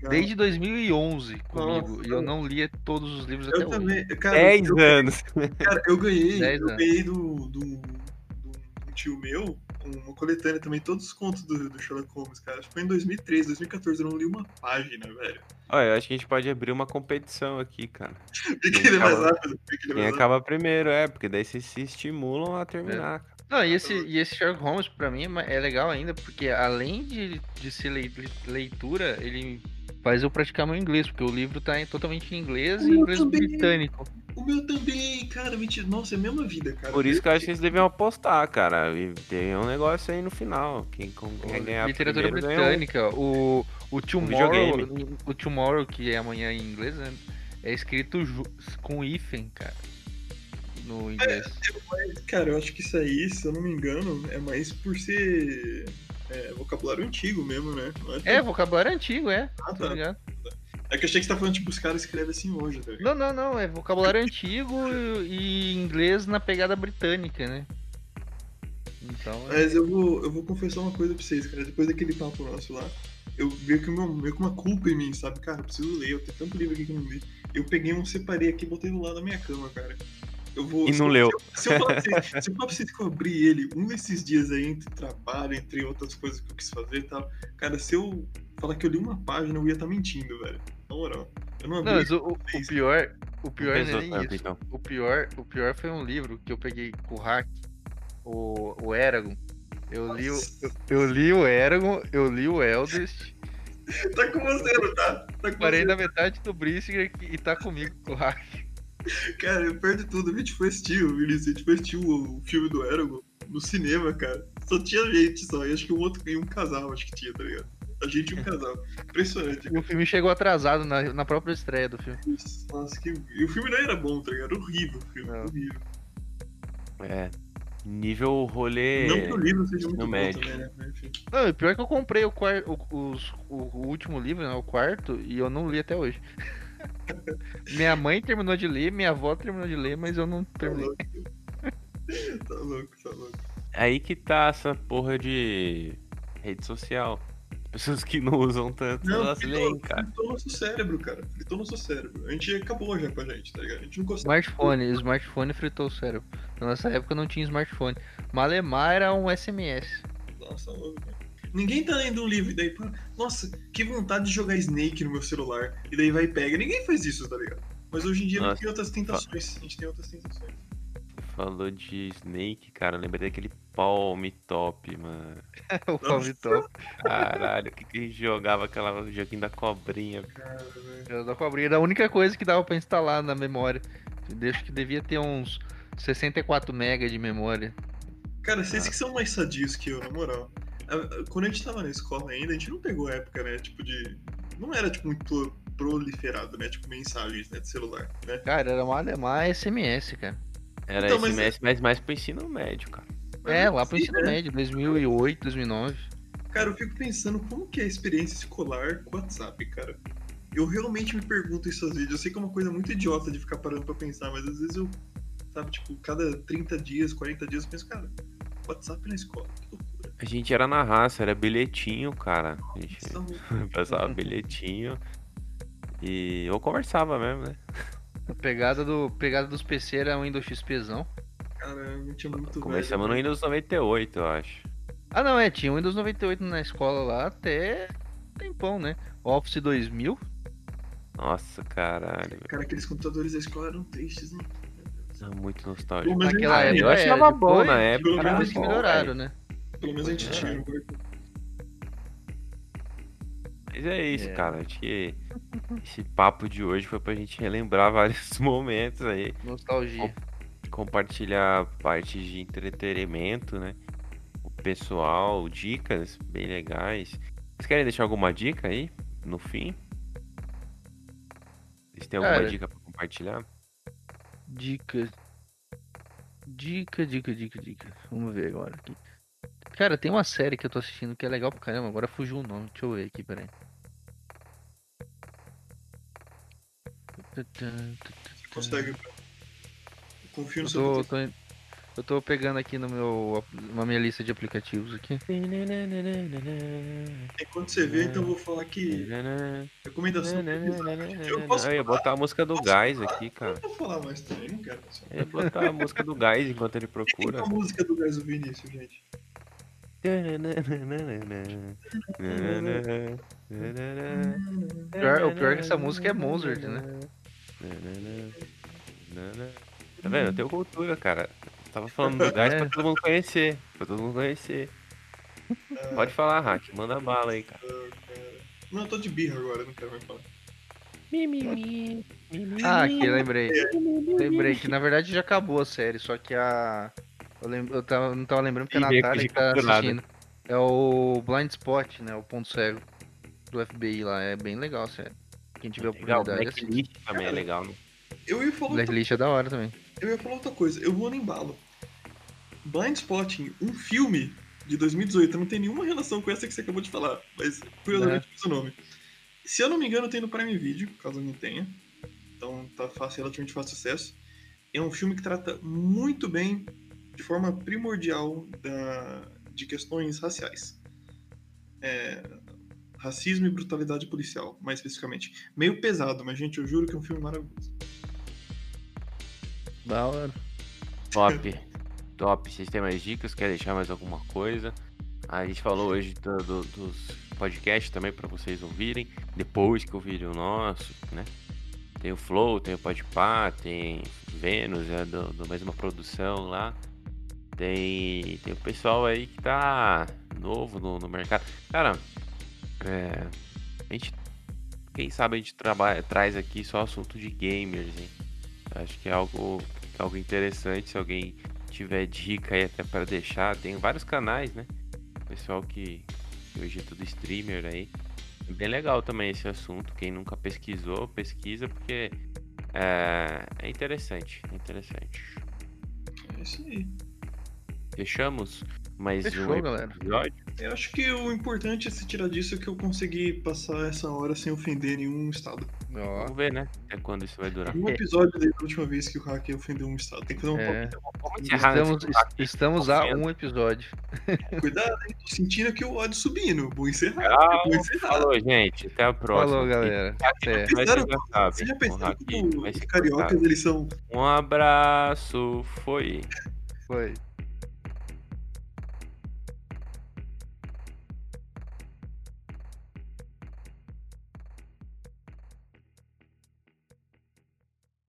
Desde 2011 comigo. Nossa. e eu não lia todos os livros até Eu hoje. também. Cara, 10 eu, anos. cara, eu ganhei. Dez Eu anos. ganhei do, do, do, tio meu uma coletânea também, todos os contos do, do Sherlock Holmes, cara. Acho que foi em 2013, 2014, eu não li uma página, velho. Olha, eu acho que a gente pode abrir uma competição aqui, cara. É mais acaba- rápido. É Quem mais acaba primeiro, é, porque daí vocês se estimulam a terminar. cara. Não, e esse, e esse Sherlock Holmes pra mim é é legal ainda, porque além de, de ser lei- leitura, ele faz eu praticar meu inglês, porque o livro tá em- totalmente em inglês e Eu inglês também. britânico. O meu também, cara, mentira. Nossa, é a mesma vida, cara. Por isso que eu acho que eles deviam apostar, cara. E tem um negócio aí no final. Quem, quem ganhar Literatura um- britânica. O, o Tomorrow, videogame. o Tomorrow, que é amanhã em inglês, né? É escrito com hífen, cara. No inglês. Cara, eu acho que isso aí, se eu não me engano, é mais por ser é, vocabulário antigo mesmo, né? É, tão- vocabulário antigo, é. Ah, Tá tá. ligado? É que eu achei que você tá falando, tipo, os caras escrevem assim hoje, tá ligado? Não, não, não. É vocabulário antigo e inglês na pegada britânica, né? Então. é- Mas eu vou, eu vou confessar uma coisa pra vocês, cara. Depois daquele papo nosso lá, eu veio que meu, com uma culpa em mim, sabe? Cara, eu preciso ler, eu tenho tanto livro aqui que eu não li. Eu peguei um, separei aqui e botei do lado da minha cama, cara. Eu vou. E se não eu- leu. Se eu, se eu se eu falar pra abri ele um desses dias aí, entre trabalho, entre outras coisas que eu quis fazer e tal, cara, se eu falar que eu li uma página, eu ia estar mentindo, velho. Na moral. Eu não abri. Não, mas o, o- pior. O pior não é nem tanto, isso. então. O pior, o pior foi um livro que eu peguei com o Hack, o, o Eragon. Eu li, o, eu, eu li o Eragon, eu li o Eldest, Tá com você, não tá? Tá com parei você. na metade do Brissinger e tá comigo com o Hack. Cara, eu perdi tudo. A gente foi assistir, o Vinícius, a gente foi assistir o, o filme do Eragon no cinema, cara. Só tinha gente só. E acho que um outro e um casal, acho que tinha, tá ligado? A gente e um casal. Impressionante. E o filme chegou atrasado na, na própria estreia do filme. Nossa, que. E o filme não era bom, tá ligado? Horrível o filme. Não. Horrível. É. Nível rolê. Não que o livro seja muito bom médio. também, né? Não, pior que eu comprei o, quar, o, o, o último livro, né, o quarto, e eu não li até hoje. minha mãe terminou de ler, minha avó terminou de ler, mas eu não Tá terminei. louco. tá louco, tá louco. Aí que tá essa porra de rede social. Pessoas que não usam tanto, Não, elas fritou, leem, cara. fritou nosso cérebro, cara. Fritou nosso cérebro. A gente acabou já com a gente, tá ligado? A gente não consegue. Smartphone, o smartphone fritou o cérebro. Na nossa época não tinha smartphone. Malemar era um SMS. Nossa, louco, cara. Ninguém tá lendo um livro e daí, pá, nossa, que vontade de jogar Snake no meu celular. E daí vai e pega. Ninguém faz isso, tá ligado? Mas hoje em dia a gente Nossa. tem outras tentações. A gente tem outras tentações. Falou de Snake, cara. eu Lembrei daquele Palm Top, mano. o Palm Top. Caralho, o que, que a gente jogava aquela joguinho da cobrinha. Cara, da cobrinha. Era a única coisa que dava pra instalar na memória. Eu acho que devia ter uns 64 MB de memória. Cara, vocês que são mais sadios que eu, na moral. Quando a gente tava na escola ainda, a gente não pegou época, né? Tipo de. Não era, tipo, muito proliferado, né? Tipo, mensagens, né? De celular, né? Cara, era Malemar SMS, cara. Era Então, mas- SMS, mas mais pro ensino médio, cara. Mas É, lá pro ensino né? médio, 2008, 2009. Cara, eu fico pensando como que é a experiência escolar com o WhatsApp, cara. Eu realmente me pergunto isso às vezes. Eu sei que é uma coisa muito idiota de ficar parando pra pensar, mas às vezes eu, sabe, tipo, cada 30 dias, 40 dias eu penso, cara, WhatsApp na escola, que loucura. A gente era na raça, era bilhetinho, cara. A gente passava bilhetinho. E eu conversava mesmo, né? A pegada, do, pegada dos PC era um Windows XPzão. Cara, eu me tinha muito Começamos no velho. Windows 98, eu acho. Ah, não, é, tinha o Windows 98 na escola lá até tempão, né? Office 2000. Nossa, caralho. velho. Cara, aqueles computadores da escola eram tristes, né? Muito nostálgico. Naquela época, eu é, achava bom depois- na época. Depois que bom, melhoraram, velho. né? Pelo menos a gente É. tinha. um quarto. Mas é isso, É. cara. Acho que esse papo de hoje foi pra gente relembrar vários momentos aí. Nostalgia. compartilhar partes de entretenimento, né? O pessoal, dicas bem legais. Vocês querem deixar alguma dica aí no fim? Vocês têm alguma Cara, dica pra compartilhar? Dica. Dica, dica, dica, dica. Vamos ver agora aqui. Cara, tem uma série que eu tô assistindo que é legal pra caramba. Agora fugiu o nome. Deixa eu ver aqui, peraí. Você consegue. Confio no Eu seu tô, eu tô pegando aqui no meu, na minha lista de aplicativos aqui. Enquanto você vê, então eu vou falar que recomendação. Eu posso Eu ia botar a música do Gás aqui, cara. Eu vou falar mais também, não quero. Eu ia botar a música do Gás enquanto ele Quem procura. tem a música do Gás do Vinícius, gente? Pior- o pior é que essa música é Mozart, né? Tá vendo? Eu tenho cultura, cara. Eu tava falando do gás pra todo mundo conhecer. Pra todo mundo conhecer. Pode falar, Hack. Manda bala aí, cara. Cara. Não, eu tô de birra agora, não quero mais falar. Ah, aqui, lembrei. Lembrei que na verdade já acabou a série, só que a. Eu, lem... eu tava... não tava lembrando porque a Natália que tá assistindo. É o Blind Spot, né? O ponto cego do FBI lá. É bem legal a série. Quem tiver Legal, oportunidade. Blacklist também é legal, né? Eu ia falar outra, Blacklist é da hora também. eu ia falar outra coisa, eu vou no embalo. Blind Spotting, um filme de 2018, não tem nenhuma relação com essa que você acabou de falar, mas curiosamente pus o nome. Se eu não me engano, tem no Prime Video, caso não tenha. Então tá fácil, relativamente fácil acesso. É um filme que trata muito bem, de forma primordial, da, de questões raciais. É, racismo e brutalidade policial, mais especificamente. Meio pesado, mas gente, eu juro que é um filme maravilhoso. Da hora. Top. Top. Vocês têm mais dicas? Quer deixar mais alguma coisa? A gente falou hoje do- do- dos podcasts também pra vocês ouvirem. Depois que ouvirem o nosso, né? Tem o Flow, tem o Podpah, tem Vênus, é do, do mesma produção lá. Tem, tem o pessoal aí que tá novo no, no mercado. Cara, é, a gente, quem sabe a gente trabalha, traz aqui só assunto de gamers, hein? Acho que é algo, é algo interessante. Se alguém tiver dica aí até para deixar, tem vários canais, né? Pessoal que, que hoje é tudo streamer aí. É bem legal também esse assunto. Quem nunca pesquisou, pesquisa porque é, é interessante. É interessante. É isso aí. Fechamos mais Fechou, um galera. episódio. Eu acho que o importante é se tirar disso é que eu consegui passar essa hora sem ofender nenhum estado. Ó. Vamos ver, né? Até quando isso vai durar. Um episódio desde a última vez que o hacker ofendeu um estado. Tem que fazer um É. encerrar Estamos, estamos a um episódio. Cuidado, hein? Tô sentindo aqui o ódio subindo. Vou encerrar. Tchau. Vou encerrar. Falou, gente. Até a próxima. Falou, galera. Até. Pensaram- Você já pensou como os ser cariocas eles são Um abraço. Foi. Foi.